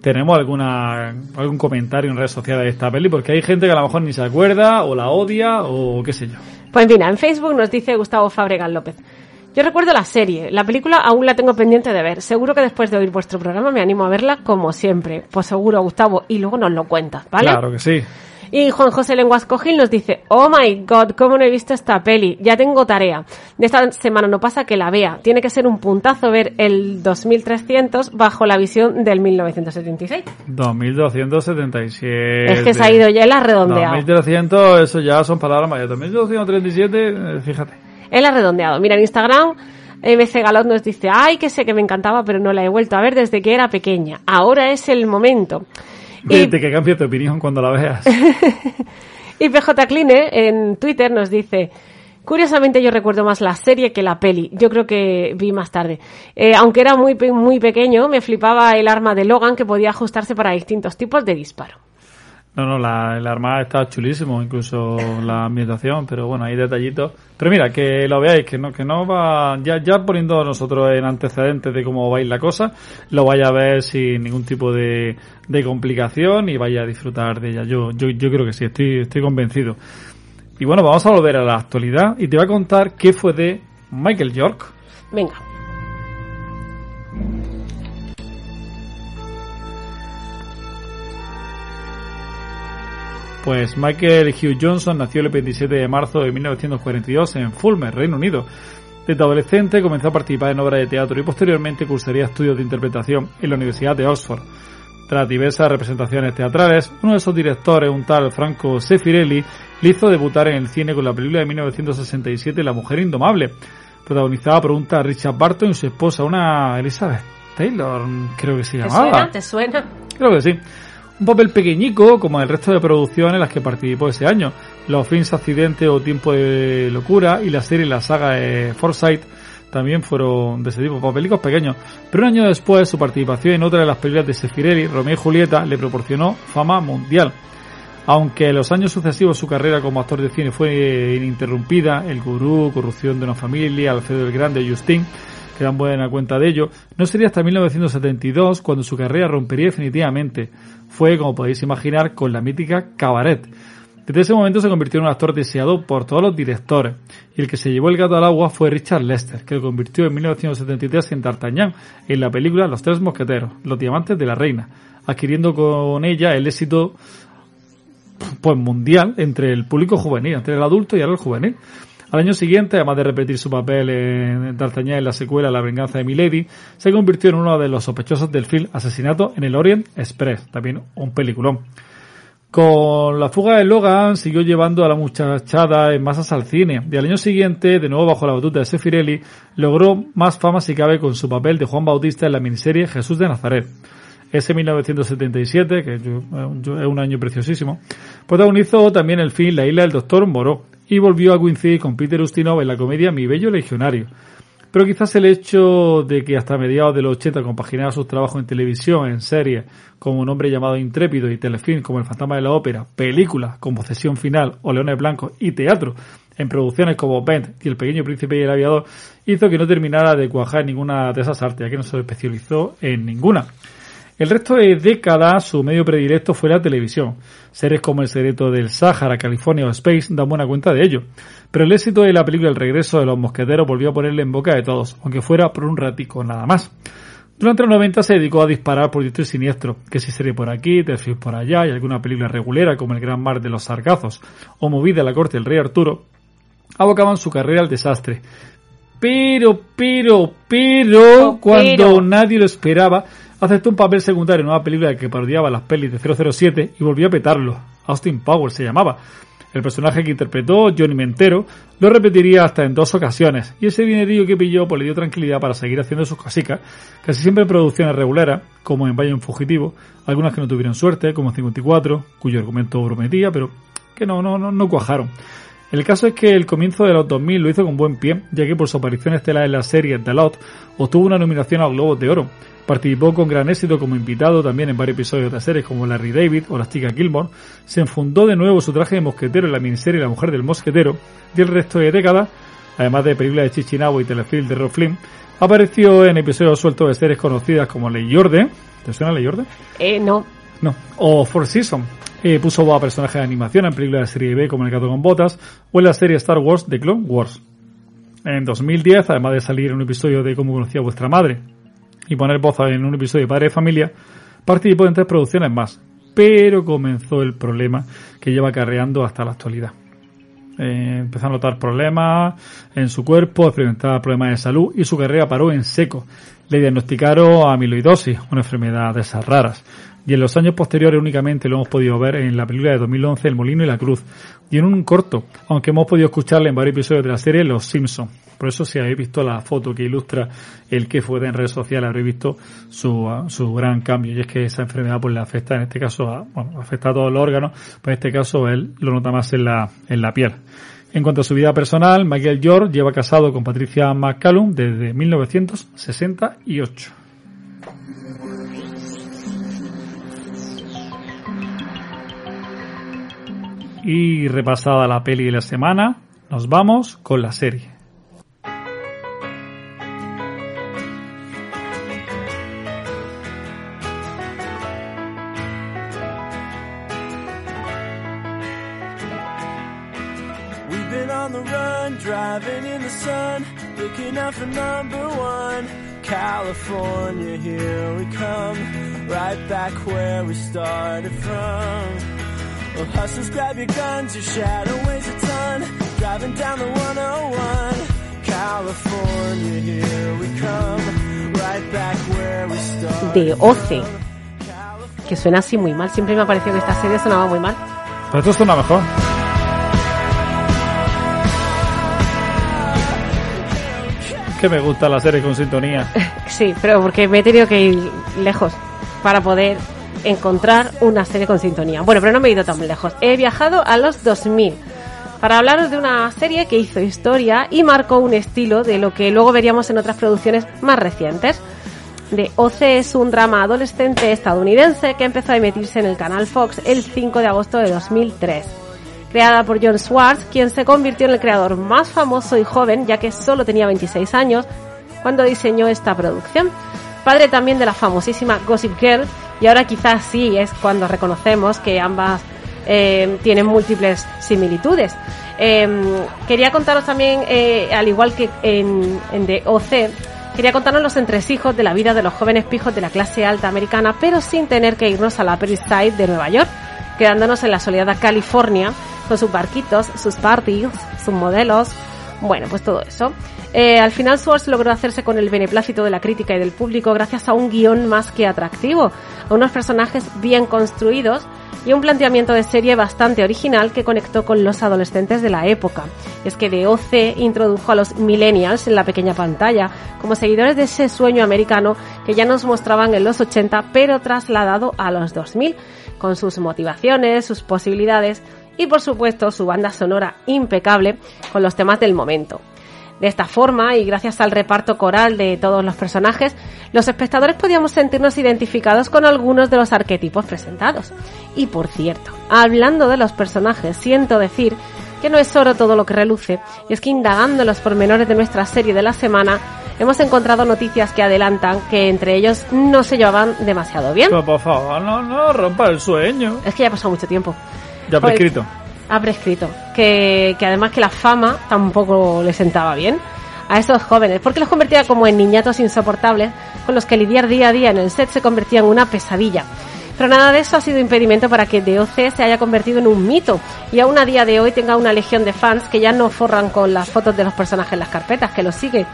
¿Tenemos alguna algún comentario en redes sociales de esta peli? Porque hay gente que a lo mejor ni se acuerda, o la odia, o qué sé yo. Pues mira, en Facebook nos dice Gustavo Fabregal López. Yo recuerdo la serie, la película aún la tengo pendiente de ver. Seguro que después de oír vuestro programa me animo a verla como siempre. Pues seguro, Gustavo, y luego nos lo cuentas, ¿vale? Claro que sí. Y Juan José Lenguas Cogil nos dice, oh my god, cómo no he visto esta peli, ya tengo tarea. De esta semana no pasa que la vea, tiene que ser un puntazo ver el 2300 bajo la visión del 1976. 2277. Es que se ha ido ya, él ha redondeado. 2300, eso ya son palabras mayores. 2237, eh, fíjate. Él ha redondeado. Mira, en Instagram, MC Galot nos dice, ay, que sé que me encantaba, pero no la he vuelto a ver desde que era pequeña. Ahora es el momento. Y- De que cambie tu opinión cuando la veas. Y PJ Kline en Twitter nos dice, curiosamente yo recuerdo más la serie que la peli. Yo creo que vi más tarde. Eh, aunque era muy, muy pequeño, me flipaba el arma de Logan que podía ajustarse para distintos tipos de disparo. No, no, la, el arma está chulísimo, incluso la ambientación, pero bueno, hay detallitos. Pero mira, que lo veáis, que no, que no va, ya, ya poniendo nosotros en antecedentes de cómo va la cosa, lo vaya a ver sin ningún tipo de, de complicación y vaya a disfrutar de ella. Yo, yo, yo creo que sí, estoy, estoy convencido. Y bueno, vamos a volver a la actualidad y te voy a contar qué fue de Michael York. Venga. Pues Michael Hugh Johnson nació el 27 de marzo de 1942 en Fulmer, Reino Unido. Desde adolescente comenzó a participar en obras de teatro y posteriormente cursaría estudios de interpretación en la Universidad de Oxford. Tras diversas representaciones teatrales, uno de sus directores, un tal Franco Sefirelli, le hizo debutar en el cine con la película de 1967 La mujer indomable, protagonizada por un tal Richard Barton y su esposa, una Elizabeth Taylor, creo que se ¿Te llamaba. suena? ¿Te suena? Creo que sí. Un papel pequeñico, como el resto de producciones en las que participó ese año. Los films Accidente o Tiempo de Locura y la serie La Saga de Foresight también fueron de ese tipo, papelicos pequeños. Pero un año después, su participación en otra de las películas de Sefirelli, Romeo y Julieta, le proporcionó fama mundial. Aunque en los años sucesivos su carrera como actor de cine fue ininterrumpida, El Gurú, Corrupción de una familia, Alfredo el Grande, Justin, que dan buena cuenta de ello, no sería hasta 1972 cuando su carrera rompería definitivamente. Fue, como podéis imaginar, con la mítica Cabaret. Desde ese momento se convirtió en un actor deseado por todos los directores, y el que se llevó el gato al agua fue Richard Lester, que lo convirtió en 1973 en D'Artagnan en la película Los Tres Mosqueteros, Los Diamantes de la Reina, adquiriendo con ella el éxito pues mundial entre el público juvenil, entre el adulto y ahora el juvenil. Al año siguiente, además de repetir su papel en D'Artagnan en la secuela La venganza de Milady, se convirtió en uno de los sospechosos del film Asesinato en el Orient Express, también un peliculón. Con la fuga de Logan siguió llevando a la muchachada en masas al cine y al año siguiente, de nuevo bajo la batuta de Sefirelli, logró más fama si cabe con su papel de Juan Bautista en la miniserie Jesús de Nazaret. Ese 1977, que yo- es un año preciosísimo, protagonizó también el film La isla del doctor Moreau y volvió a coincidir con Peter Ustinov en la comedia Mi bello legionario. Pero quizás el hecho de que hasta mediados de los 80 compaginaba sus trabajos en televisión, en series, como Un hombre llamado intrépido y telefilm como El fantasma de la ópera, películas como Sesión final o Leones blancos y teatro en producciones como Bent y El pequeño príncipe y el aviador, hizo que no terminara de cuajar ninguna de esas artes, ya que no se especializó en ninguna. El resto de décadas su medio predilecto fue la televisión. Series como El secreto del Sáhara, California o Space dan buena cuenta de ello. Pero el éxito de la película El regreso de los mosqueteros volvió a ponerle en boca de todos, aunque fuera por un ratico nada más. Durante los 90 se dedicó a disparar por y siniestro, que si serie por aquí, Telfilm por allá y alguna película regulera como El Gran Mar de los Sargazos o Movida a la corte del rey Arturo, abocaban su carrera al desastre. Pero, pero, pero, cuando pero. nadie lo esperaba, aceptó un papel secundario en una película que parodiaba las pelis de 007 y volvió a petarlo. Austin Powers se llamaba. El personaje que interpretó, Johnny Mentero, lo repetiría hasta en dos ocasiones, y ese dinerillo que pilló pues le dio tranquilidad para seguir haciendo sus cositas, casi siempre en producciones regulares, como en Valle en Fugitivo, algunas que no tuvieron suerte, como 54, cuyo argumento prometía, pero que no, no, no, no cuajaron. El caso es que el comienzo de los 2000 lo hizo con buen pie, ya que por su aparición estelar en la serie The Lot obtuvo una nominación al Globos de Oro. Participó con gran éxito como invitado también en varios episodios de series como Larry David o Las chicas Gilmore. Se enfundó de nuevo su traje de mosquetero en la miniserie La mujer del mosquetero y el resto de décadas, además de películas de Chichinabo y telefilm de Rob Flynn, apareció en episodios sueltos de series conocidas como Ley Orden. ¿Te suena Ley Orden? Eh, no. No. O Four Seasons. Eh, puso voz a personajes de animación en películas de serie B como El gato con botas o en la serie Star Wars The Clone Wars. En 2010, además de salir en un episodio de Cómo conocía a vuestra madre y poner voz en un episodio de Padre de Familia, participó en tres producciones más, pero comenzó el problema que lleva acarreando hasta la actualidad. Eh, empezó a notar problemas en su cuerpo, experimentaba problemas de salud y su carrera paró en seco. Le diagnosticaron amiloidosis, una enfermedad de esas raras. Y en los años posteriores únicamente lo hemos podido ver en la película de 2011 El Molino y la Cruz y en un corto, aunque hemos podido escucharle en varios episodios de la serie Los Simpsons. Por eso si habéis visto la foto que ilustra el que fue en redes sociales habréis visto su, su gran cambio y es que esa enfermedad pues le afecta en este caso a, bueno, afecta a todos los órganos, pero en este caso él lo nota más en la, en la piel. En cuanto a su vida personal, Michael George lleva casado con Patricia McCallum desde 1968. Y repasada la peli de la semana, nos vamos con la serie. California, here we come, right back where we started from. Well, hustlers, grab your guns, your shadow weighs a ton, driving down the 101. California, here we come, right back where we started. De OCE. Que suena así muy mal. Siempre me ha parecido que esta serie sonaba muy mal. Pero esto suena mejor. Que me gusta la serie con sintonía. Sí, pero porque me he tenido que ir lejos para poder encontrar una serie con sintonía. Bueno, pero no me he ido tan lejos. He viajado a los 2000 para hablaros de una serie que hizo historia y marcó un estilo de lo que luego veríamos en otras producciones más recientes. The OC es un drama adolescente estadounidense que empezó a emitirse en el canal Fox el 5 de agosto de 2003. Creada por John Swartz, quien se convirtió en el creador más famoso y joven, ya que solo tenía 26 años cuando diseñó esta producción. Padre también de la famosísima Gossip Girl, y ahora quizás sí es cuando reconocemos que ambas eh, tienen múltiples similitudes. Eh, quería contaros también, eh, al igual que en, en The OC, quería contarnos los entresijos de la vida de los jóvenes pijos de la clase alta americana, pero sin tener que irnos a la Upper de Nueva York, quedándonos en la soleada California con sus barquitos, sus parties, sus modelos, bueno, pues todo eso. Eh, al final Swartz logró hacerse con el beneplácito de la crítica y del público gracias a un guion más que atractivo, a unos personajes bien construidos y un planteamiento de serie bastante original que conectó con los adolescentes de la época. Es que The OC introdujo a los millennials en la pequeña pantalla como seguidores de ese sueño americano que ya nos mostraban en los 80 pero trasladado a los 2000 con sus motivaciones, sus posibilidades y por supuesto su banda sonora impecable con los temas del momento. De esta forma, y gracias al reparto coral de todos los personajes, los espectadores podíamos sentirnos identificados con algunos de los arquetipos presentados. Y por cierto, hablando de los personajes, siento decir que no es oro todo lo que reluce, y es que indagando en los pormenores de nuestra serie de la semana, hemos encontrado noticias que adelantan que entre ellos no se llevaban demasiado bien. Pero por favor, no, no rompa el sueño. Es que ya ha pasado mucho tiempo. Ya Pues, prescrito. ha prescrito. Que, que además que la fama tampoco le sentaba bien a esos jóvenes, porque los convertía como en niñatos insoportables con los que lidiar día a día en el set se convertía en una pesadilla. Pero nada de eso ha sido impedimento para que DOC se haya convertido en un mito y aún a día de hoy tenga una legión de fans que ya no forran con las fotos de los personajes en las carpetas, que los sigue.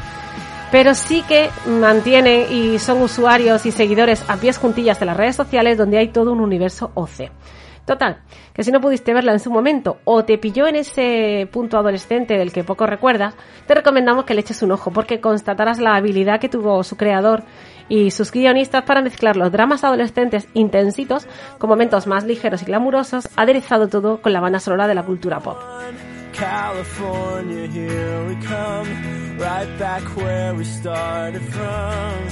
Pero sí que mantienen y son usuarios y seguidores a pies juntillas de las redes sociales donde hay todo un universo OC. Total, que si no pudiste verla en su momento o te pilló en ese punto adolescente del que poco recuerdas, te recomendamos que le eches un ojo porque constatarás la habilidad que tuvo su creador y sus guionistas para mezclar los dramas adolescentes intensitos con momentos más ligeros y glamurosos, aderezado todo con la banda sonora de la cultura pop. California, here we come, right back where we started from.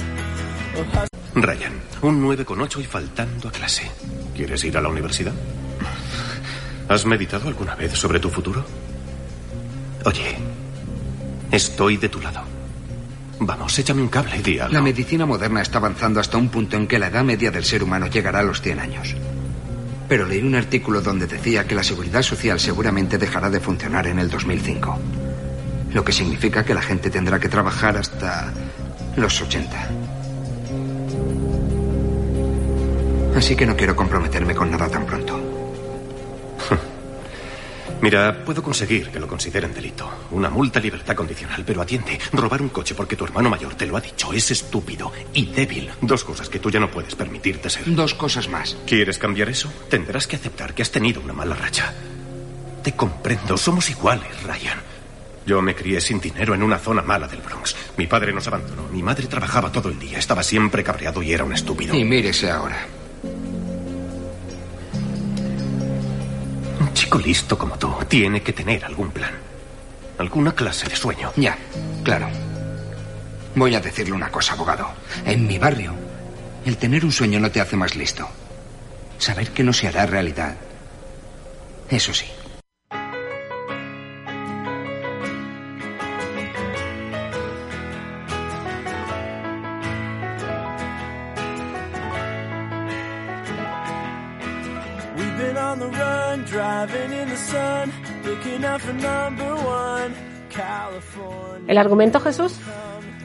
Well, hus- Ryan, un 9,8 y faltando a clase. ¿Quieres ir a la universidad? ¿Has meditado alguna vez sobre tu futuro? Oye, estoy de tu lado. Vamos, échame un cable di algo. La medicina moderna está avanzando hasta un punto en que la edad media del ser humano llegará a los 100 años. Pero leí un artículo donde decía que la seguridad social seguramente dejará de funcionar en el 2005. lo que significa que la gente tendrá que trabajar hasta los 80. Así que no quiero comprometerme con nada tan pronto. Mira, puedo conseguir que lo consideren delito. Una multa libertad condicional, pero atiende. Robar un coche porque tu hermano mayor te lo ha dicho es estúpido y débil. Dos cosas que tú ya no puedes permitirte ser. Dos cosas más. ¿Quieres cambiar eso? Tendrás que aceptar que has tenido una mala racha. Te comprendo, somos iguales, Ryan. Yo me crié sin dinero en una zona mala del Bronx. Mi padre nos abandonó. Mi madre trabajaba todo el día. Estaba siempre cabreado y era un estúpido. Y mírese ahora. Chico listo como tú tiene que tener algún plan. Alguna clase de sueño. Ya, claro. Voy a decirle una cosa, abogado. En mi barrio, el tener un sueño no te hace más listo. Saber que no se hará realidad. Eso sí. ¿El argumento, Jesús?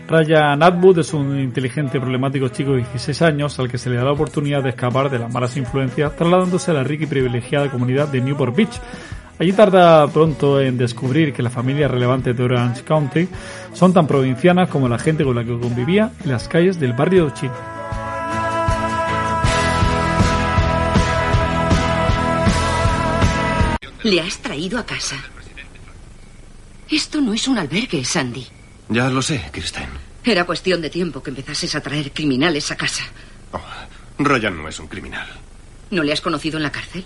Ryan Atwood es un inteligente y problemático chico de 16 años al que se le da la oportunidad de escapar de las malas influencias trasladándose a la rica y privilegiada comunidad de Newport Beach. Allí tarda pronto en descubrir que las familias relevantes de Orange County son tan provincianas como la gente con la que convivía en las calles del barrio chino. Le has traído a casa. Esto no es un albergue, Sandy. Ya lo sé, Kirsten. Era cuestión de tiempo que empezases a traer criminales a casa. Ryan no es un criminal. ¿No le has conocido en la cárcel?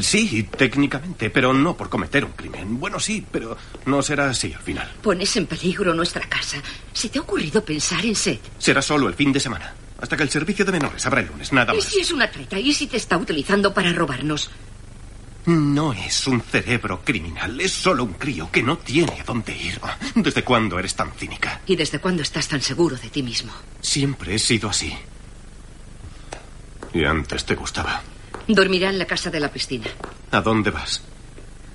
Sí, técnicamente, pero no por cometer un crimen. Bueno, sí, pero no será así al final. Pones en peligro nuestra casa. ¿Se te ha ocurrido pensar en Seth? Será solo el fin de semana. Hasta que el servicio de menores abra el lunes, nada ¿Y más. si es una treta? ¿Y si te está utilizando para robarnos? No es un cerebro criminal, es solo un crío que no tiene a dónde ir. ¿Desde cuándo eres tan cínica? ¿Y desde cuándo estás tan seguro de ti mismo? Siempre he sido así. Y antes te gustaba. Dormirá en la casa de la piscina. ¿A dónde vas?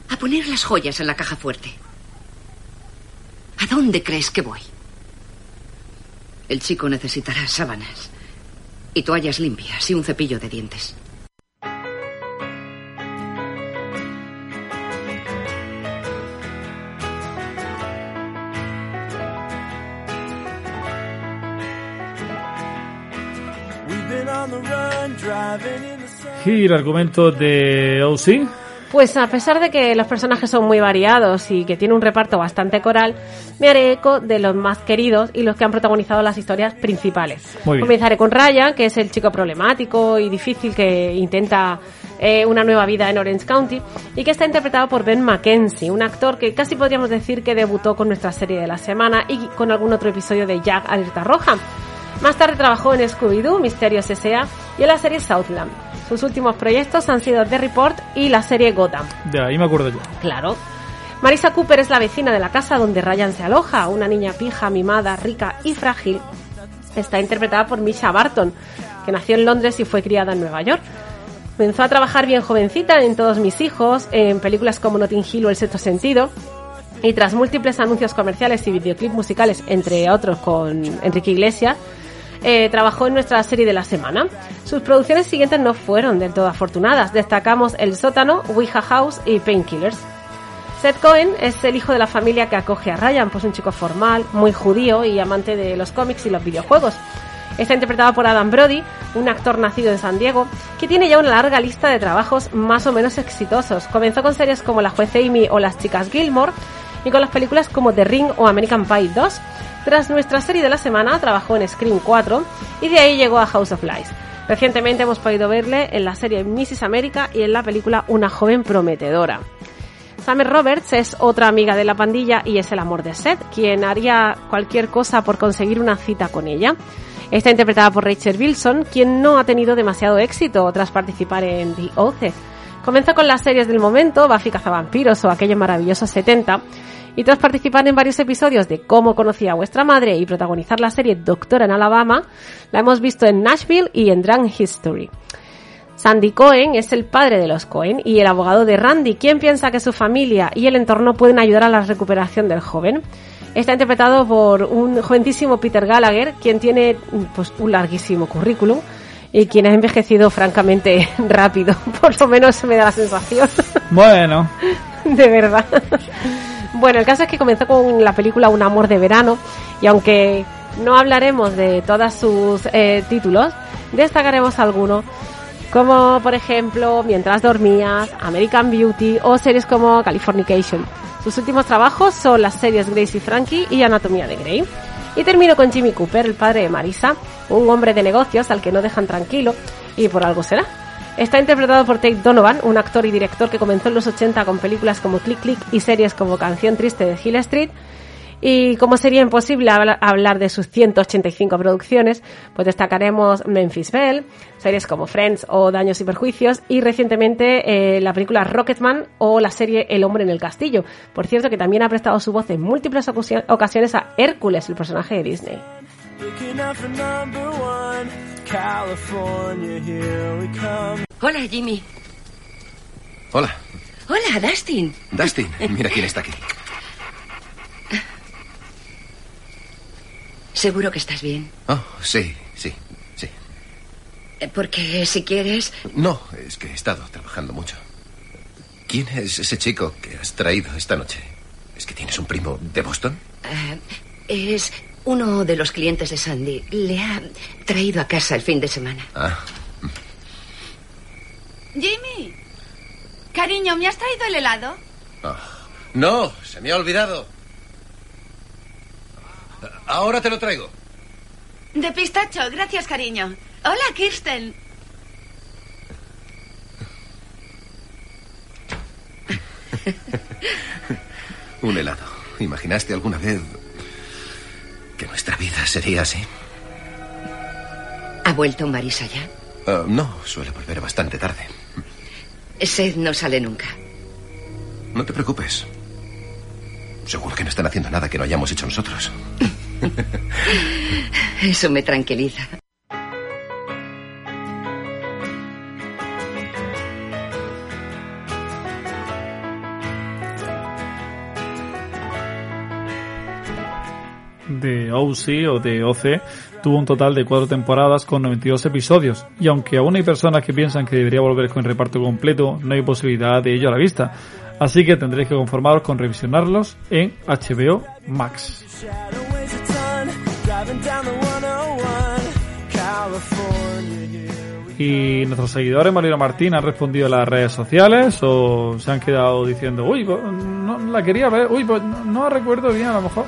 A poner las joyas en la caja fuerte. ¿A dónde crees que voy? El chico necesitará sábanas y toallas limpias y un cepillo de dientes. In the sun. Y el argumento de OC. Pues a pesar de que los personajes son muy variados y que tiene un reparto bastante coral, me haré eco de los más queridos y los que han protagonizado las historias principales. Comenzaré con Ryan, que es el chico problemático y difícil que intenta eh, una nueva vida en Orange County y que está interpretado por Ben McKenzie, un actor que casi podríamos decir que debutó con nuestra serie de la semana y con algún otro episodio de Jack Alerta Roja. Más tarde trabajó en Scooby-Doo, Misterios S.A. y en la serie Southland. Sus últimos proyectos han sido The Report y la serie Gotham. De ahí me acuerdo yo. Claro. Marisa Cooper es la vecina de la casa donde Ryan se aloja, una niña pija, mimada, rica y frágil. Está interpretada por Misha Barton, que nació en Londres y fue criada en Nueva York. Comenzó a trabajar bien jovencita en Todos mis hijos, en películas como Notting Hill o El sexto sentido, y tras múltiples anuncios comerciales y videoclips musicales, entre otros con Enrique Iglesias, eh, trabajó en nuestra serie de la semana. Sus producciones siguientes no fueron del todo afortunadas. Destacamos El sótano, Ouija House y Painkillers. Seth Cohen es el hijo de la familia que acoge a Ryan, pues un chico formal, muy judío y amante de los cómics y los videojuegos. Está interpretado por Adam Brody, un actor nacido en San Diego, que tiene ya una larga lista de trabajos más o menos exitosos. Comenzó con series como La juez Amy o Las chicas Gilmore y con las películas como The Ring o American Pie 2. Tras nuestra serie de la semana trabajó en Scream 4 y de ahí llegó a House of Lies. Recientemente hemos podido verle en la serie Mrs. America y en la película Una joven prometedora. Summer Roberts es otra amiga de la pandilla y es el amor de Seth, quien haría cualquier cosa por conseguir una cita con ella. Está interpretada por Rachel Wilson, quien no ha tenido demasiado éxito tras participar en The Oath. Comenzó con las series del momento, Buffy Cazavampiros o aquellos maravillosos 70, y tras participar en varios episodios de Cómo conocí a vuestra madre y protagonizar la serie Doctora en Alabama, la hemos visto en Nashville y en Drunk History. Sandy Cohen es el padre de los Cohen y el abogado de Randy, quien piensa que su familia y el entorno pueden ayudar a la recuperación del joven. Está interpretado por un jovencísimo Peter Gallagher, quien tiene pues, un larguísimo currículum y quien ha envejecido francamente rápido. Por lo menos me da la sensación. Bueno, de verdad. Bueno, el caso es que comenzó con la película Un amor de verano y aunque no hablaremos de todos sus eh, títulos, destacaremos algunos como por ejemplo Mientras dormías, American Beauty o series como Californication. Sus últimos trabajos son las series Grace y Frankie y Anatomía de Grey. Y termino con Jimmy Cooper, el padre de Marisa, un hombre de negocios al que no dejan tranquilo y por algo será. Está interpretado por Tate Donovan, un actor y director que comenzó en los 80 con películas como Click Click y series como Canción Triste de Hill Street. Y como sería imposible habla- hablar de sus 185 producciones, pues destacaremos Memphis Belle, series como Friends o Daños y Perjuicios y recientemente eh, la película Rocketman o la serie El hombre en el castillo. Por cierto, que también ha prestado su voz en múltiples ocasio- ocasiones a Hércules, el personaje de Disney. California, here we come. Hola, Jimmy. Hola, Hola, Dustin. Dustin. Mira quién está aquí. Seguro que estás bien. Oh, sí, sí, sí. Eh, Porque si quieres... No, es que he estado trabajando mucho. ¿Quién es ese chico que has traído esta noche? ¿Es que tienes un primo de Boston? eh, es uno de los clientes de Sandy. Le ha traído a casa el fin de semana. Ah, Jimmy. Cariño, ¿me has traído el helado? no, se me ha olvidado. Ahora te lo traigo. De pistacho, gracias, cariño. Hola, Kirsten. Un helado. ¿Imaginaste alguna vez que nuestra vida sería así? ¿Ha vuelto Marisa ya? Ah, no, suele volver bastante tarde. Seth no sale nunca. No te preocupes. Seguro que no están haciendo nada que no hayamos hecho nosotros. Eso me tranquiliza. De OC o de OC tuvo un total de cuatro temporadas con 92 episodios y aunque aún hay personas que piensan que debería volver con el reparto completo, no hay posibilidad de ello a la vista. Así que tendréis que conformaros con revisionarlos en HBO Max. Shadow weighs a ton. Driving down the 101. California, here we ¿Y nuestros seguidores, Marina Martín, han respondido a las redes sociales o se han quedado diciendo, uy, pues, no la quería ver, uy, pues no, no recuerdo bien a lo mejor?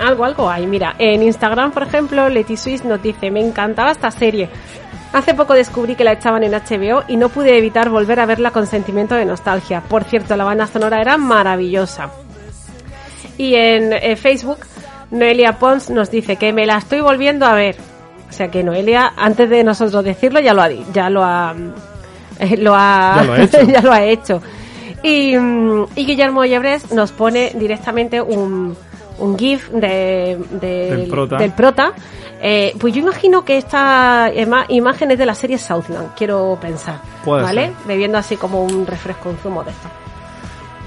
Algo, algo hay. Mira, en Instagram, por ejemplo, Leti Swiss nos dice, me encantaba esta serie. Hace poco descubrí que la echaban en HBO y no pude evitar volver a verla con sentimiento de nostalgia. Por cierto, la banda sonora era maravillosa. Y en eh, Facebook, Noelia Pons nos dice que me la estoy volviendo a ver. O sea que Noelia, antes de nosotros decirlo, ya lo ha, ya lo ha, eh, lo ha, Ya lo ha hecho. ya lo ha hecho. Y, mm, y Guillermo Llebres nos pone directamente un, un GIF de, de- Del prota. del prota. Eh, pues yo imagino que esta ima- imagen es de la serie Southland, quiero pensar. Puede ¿Vale? ser. Bebiendo así como un refresco, un zumo de esto.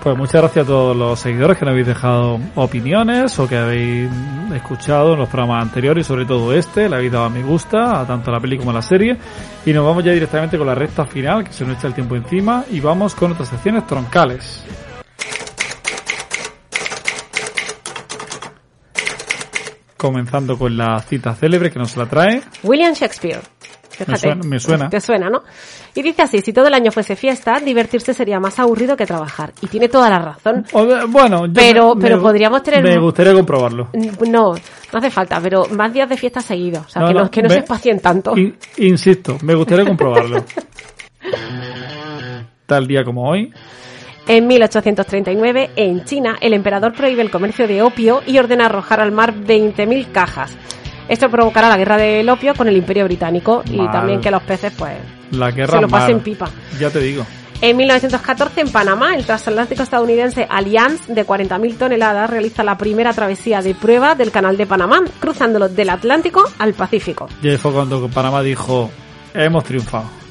Pues muchas gracias a todos los seguidores que nos habéis dejado opiniones o que habéis escuchado en los programas anteriores y sobre todo este, le habéis dado a me gusta a tanto la peli como a la serie y nos vamos ya directamente con la recta final que se nos echa el tiempo encima y vamos con nuestras secciones troncales. Comenzando con la cita célebre que nos la trae. William Shakespeare. Fíjate. suena- me suena. Te suena, ¿no? Y dice así, si todo el año fuese fiesta, divertirse sería más aburrido que trabajar. Y tiene toda la razón. De- Bueno, yo Pero- me- pero me- podríamos tener- Me gustaría comprobarlo. No, no hace falta, pero más días de fiesta seguidos. O sea, No, que no, no, que no se espacien tanto. In- insisto, me gustaría comprobarlo. Tal día como hoy, En 1839, en China, el emperador prohíbe el comercio de opio y ordena arrojar al mar 20.000 cajas. Esto provocará la guerra del opio con el imperio británico y Mal. también que los peces, pues, la guerra se lo pasen pipa. Ya te digo. En 1914, en Panamá, el transatlántico estadounidense Allianz, de 40.000 toneladas, realiza la primera travesía de prueba del canal de Panamá, cruzándolo del Atlántico al Pacífico. Y ahí fue cuando Panamá dijo, hemos triunfado.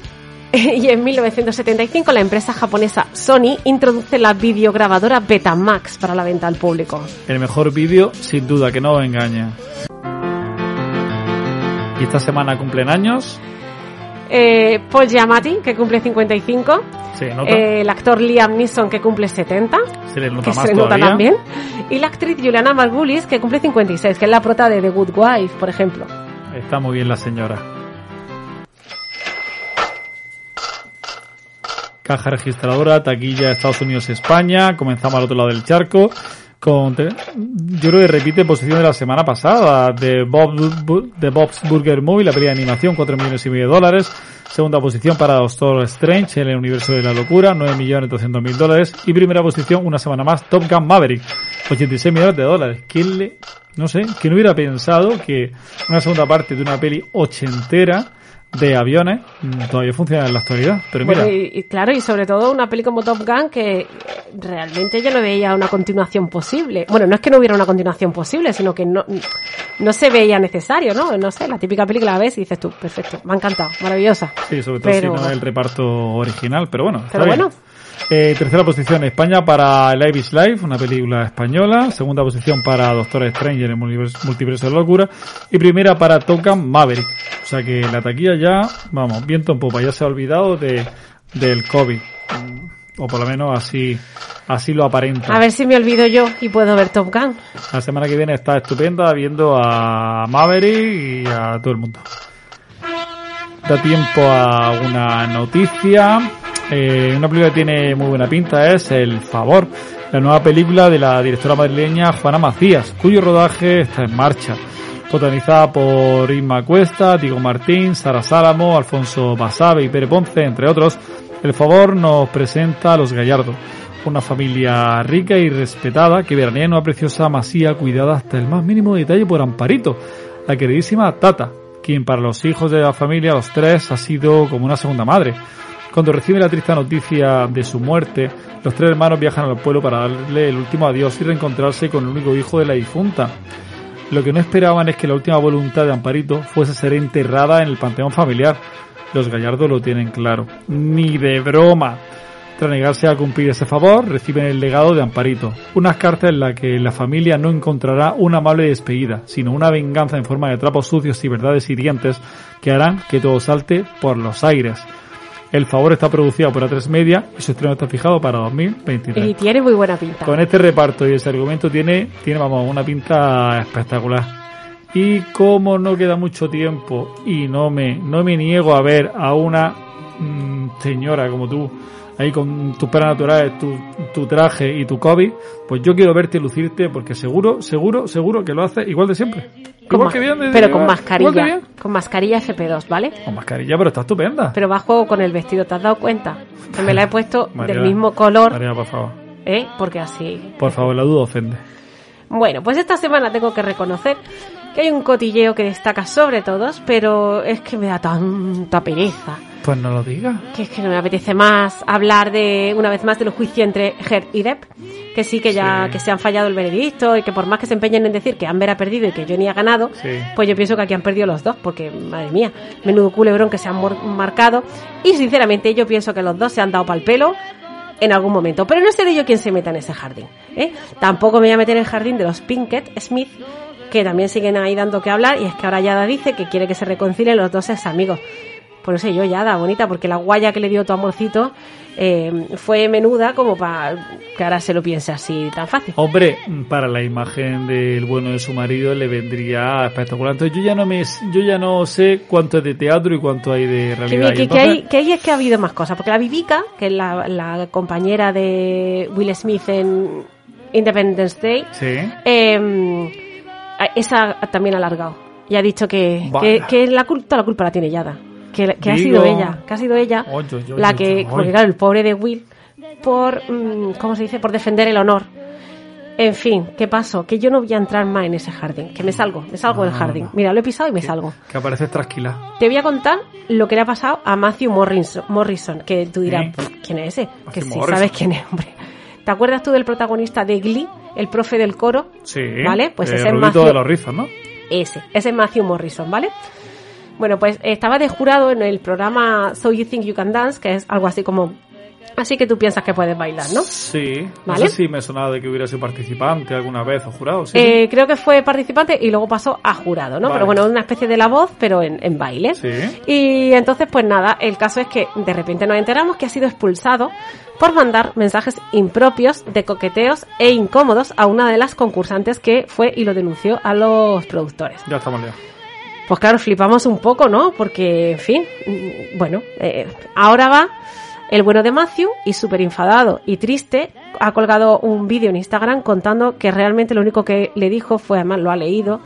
y en 1975 la empresa japonesa Sony introduce la videograbadora Betamax para la venta al público. El mejor vídeo, sin duda, que no os engaña. Y esta semana cumplen años. Eh, Paul Giamatti, que cumple 55. Se nota. Eh, el actor Liam Neeson, que cumple 70. se le nota que más se nota también. Y la actriz Juliana Margulis, que cumple 56, que es la prota de The Good Wife, por ejemplo. Está muy bien la señora. Caja registradora, taquilla Estados Unidos España. Comenzamos al otro lado del charco. Con, yo creo que repite posición de la semana pasada de Bob, de Bob's Burger Movie, la pelea de animación, 4 millones y medio de dólares. Segunda posición para Doctor Strange en el universo de la locura, 9 millones 200 mil dólares. Y primera posición, una semana más, Top Gun Maverick, 86 millones de dólares. ¿Quién le, no sé, quién hubiera pensado que una segunda parte de una peli ochentera de aviones todavía funciona en la actualidad? Pero mira, Bueno, y, y claro, y sobre todo una peli como Top Gun que realmente yo no veía una continuación posible. Bueno, no es que no hubiera una continuación posible, sino que no, no se veía necesario, ¿no? No sé, la típica película la ves y dices tú, perfecto, me ha encantado, maravillosa. Sí, sobre todo Pero- si no es el reparto original, pero bueno. Pero bien. Eh, tercera posición España para Life is Life, una película española. Segunda posición para Doctor Strange en multiverso, de la locura. Y primera para Top Gun Maverick. O sea que la taquilla ya, vamos, viento en popa, ya se ha olvidado de, del COVID. O por lo menos así, así lo aparenta. A ver si me olvido yo y puedo ver Top Gun. La semana que viene está estupenda viendo a Maverick y a todo el mundo. Da tiempo a una noticia. Eh, una película que tiene muy buena pinta es El Favor, la nueva película de la directora madrileña Juana Macías, cuyo rodaje está en marcha. Protagonizada por Isma Cuesta, Diego Martín, Sara Sálamo, Alfonso Basabe y Pere Ponce, entre otros. El Favor nos presenta a los Gallardo, una familia rica y respetada que veranea en una preciosa masía cuidada hasta el más mínimo detalle por Amparito, la queridísima Tata, quien para los hijos de la familia, los tres, ha sido como una segunda madre. Cuando recibe la triste noticia de su muerte, los tres hermanos viajan al pueblo para darle el último adiós y reencontrarse con el único hijo de la difunta. Lo que no esperaban es que la última voluntad de Amparito fuese ser enterrada en el panteón familiar. Los Gallardo lo tienen claro. Ni de broma. Tras negarse a cumplir ese favor, reciben el legado de Amparito. Unas cartas en las que la familia no encontrará una amable despedida, sino una venganza en forma de trapos sucios y verdades hirientes que harán que todo salte por los aires. El favor está producido por A3 Media y su estreno está fijado para 2023. Y tiene muy buena pinta. Con este reparto y ese argumento tiene, tiene vamos, una pinta espectacular. Y como no queda mucho tiempo y no me, no me niego a ver a una mm, señora como tú, ahí con tus peras naturales, tu, tu traje y tu COVID, pues yo quiero verte lucirte porque seguro, seguro, seguro que lo haces igual de siempre. Con Igual que bien, de- pero con mascarilla. Con mascarilla FP2, ¿vale? Con mascarilla, pero está estupenda. Pero va a juego con el vestido, ¿te has dado cuenta? Que me la he puesto del mismo color, Mariela, por favor. ¿eh? Porque así. Por favor, la duda ofende. Bueno, pues esta semana tengo que reconocer que hay un cotilleo que destaca sobre todos, pero es que me da tanta pereza. Pues no lo digas. Que es que no me apetece más hablar de, una vez más, del juicio entre Heard y Depp. Que sí que ya, Sí. que se han fallado el veredicto y que por más que se empeñen en decir que Amber ha perdido y que Johnny ha ganado, Sí. pues yo pienso que aquí han perdido los dos, porque, madre mía, menudo culebrón que se han marcado. Y sinceramente yo pienso que los dos se han dado pal pelo en algún momento. Pero no seré yo quien se meta en ese jardín. ¿eh? Tampoco me voy a meter en el jardín de los Pinkett Smith, que también siguen ahí dando que hablar. Y es que ahora Yada dice que quiere que se reconcilien los dos ex amigos. Pues no sé yo, Yada, bonita, porque la guaya que le dio tu amorcito eh, fue menuda como para que ahora se lo piense así tan fácil. Hombre, para la imagen del bueno de su marido le vendría espectacular. Entonces yo ya no me, yo ya no sé cuánto es de teatro y cuánto hay de realidad. que- que entonces- hay, que ahí es que ha habido más cosas, porque la Vivica, que es la, la compañera de Will Smith en Independence Day, Sí. eh, esa también ha alargado y ha dicho que, que, que la culpa la culpa la tiene Yada, que, que ha sido ella, que ha sido ella Oy, oy, oy, la que, porque claro, el pobre de Will por, mm, ¿cómo se dice? Por defender el honor. En fin, ¿qué pasó? Que yo no voy a entrar más en ese jardín, que me salgo, me salgo del No, jardín. Mira, lo he pisado y me salgo. Que aparece trasquila. Te voy a contar lo que le ha pasado a Matthew Morrison, Morrison que tú dirás, ¿Eh? "Pff, ¿quién es ese? que sí, Morrison. sabes quién es, hombre. ¿Te acuerdas tú del protagonista de Glee, el profe del coro? Sí. ¿Vale? Pues ese es Matthew- de los rizos, ¿no? Ese, ese es Matthew Morrison, ¿vale? Bueno, pues estaba de jurado en el programa So You Think You Can Dance, que es algo así como Así que tú piensas que puedes bailar, ¿no? Sí. No ¿Vale? sé si me sonaba de que hubiera sido participante alguna vez o jurado. Sí. Eh, creo que fue participante y luego pasó a jurado, ¿no? Vale. Pero bueno, una especie de la voz, pero en, en baile. Sí. Y entonces, pues nada, el caso es que de repente nos enteramos que ha sido expulsado por mandar mensajes impropios de coqueteos e incómodos a una de las concursantes que fue y lo denunció a los productores. Ya estamos liados. Pues claro, flipamos un poco, ¿no? Porque, en fin, mm, bueno, eh, ahora va el bueno de Matthew y súper enfadado y triste ha colgado un vídeo en Instagram contando que realmente lo único que le dijo fue, además lo ha leído,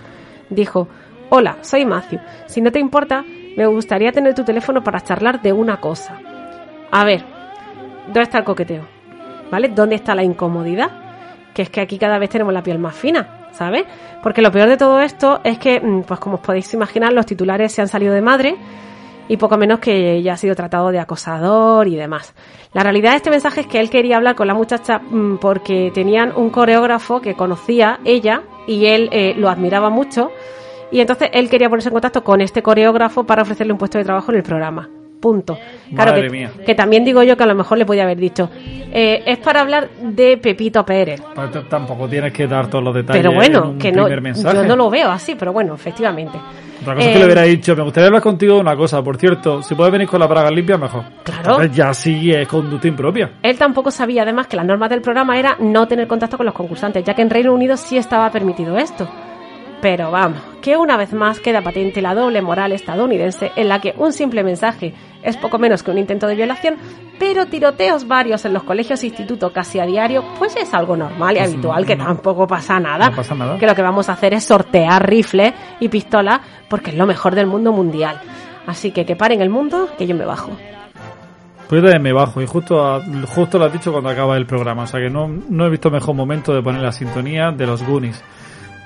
dijo, hola, soy Matthew, si no te importa, me gustaría tener tu teléfono para charlar de una cosa. A ver, ¿dónde está el coqueteo? ¿Vale? ¿Dónde está la incomodidad? Que es que aquí cada vez tenemos la piel más fina, ¿sabes? Porque lo peor de todo esto es que, mm, pues como os podéis imaginar, los titulares se han salido de madre y poco menos que ella ha sido tratado de acosador y demás. La realidad de este mensaje es que él quería hablar con la muchacha mm, porque tenían un coreógrafo que conocía ella y él eh, lo admiraba mucho y entonces él quería ponerse en contacto con este coreógrafo para ofrecerle un puesto de trabajo en el programa. Punto. Claro Madre que, mía. que también digo yo que a lo mejor le podía haber dicho, eh, es para hablar de Pepito Pérez. Pues tampoco tienes que dar todos los detalles. Pero en bueno, que no, mensaje. yo no lo veo así, pero bueno, efectivamente. Otra cosa es Eh, que le hubiera dicho, me gustaría hablar contigo de una cosa, por cierto, si puedes venir con la braga limpia, mejor. Claro. Entonces ya sí es conducta impropia. Él tampoco sabía además que las normas del programa era no tener contacto con los concursantes, ya que en Reino Unido sí estaba permitido esto. Pero vamos, que una vez más queda patente la doble moral estadounidense en la que un simple mensaje es poco menos que un intento de violación, pero tiroteos varios en los colegios e institutos casi a diario, pues es algo normal y Pues habitual, que tampoco pasa nada. no pasa nada. Que lo que vamos a hacer es sortear rifles y pistolas porque es lo mejor del mundo mundial. Así que que paren el mundo, que yo me bajo. Pues yo también me bajo y justo, a- justo lo has dicho cuando acaba el programa, o sea que no, no he visto mejor momento de poner la sintonía de los Goonies.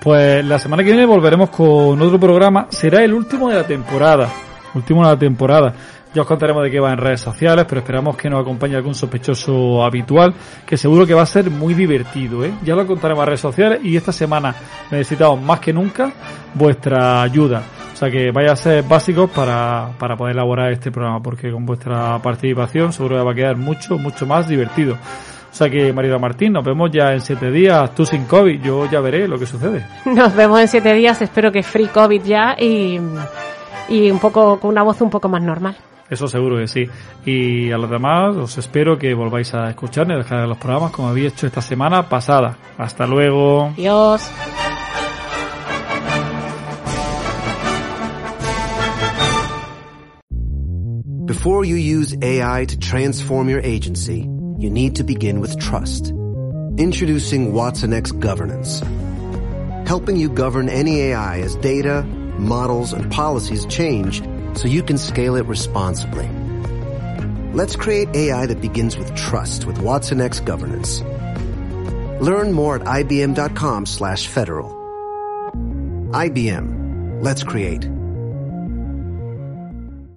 Pues la semana que viene volveremos con otro programa, será el último de la temporada, último de la temporada. Ya os contaremos de qué va en redes sociales, pero esperamos que nos acompañe algún sospechoso habitual, que seguro que va a ser muy divertido, ¿eh? Ya lo contaremos en redes sociales y esta semana necesitamos más que nunca vuestra ayuda. O sea que vaya a ser básicos para, para poder elaborar este programa, porque con vuestra participación seguro que va a quedar mucho, mucho más divertido. O sea que, Marida Martín, nos vemos ya en siete días, tú sin COVID, yo ya veré lo que sucede. Nos vemos en siete días, espero que free COVID ya y, y un poco con una voz un poco más normal. Eso seguro que sí. Y a los demás os espero que volváis a escuchar y dejar los programas como habéis hecho esta semana pasada. Hasta luego. Adiós. Before you use AI to transform your agency, you need to begin with trust. Introducing Watson X Governance. Helping you govern any AI as data, models, and policies change so you can scale it responsibly. Let's create AI that begins with trust with Watson X Governance. Learn more at ibm.com slash federal. IBM. Let's create.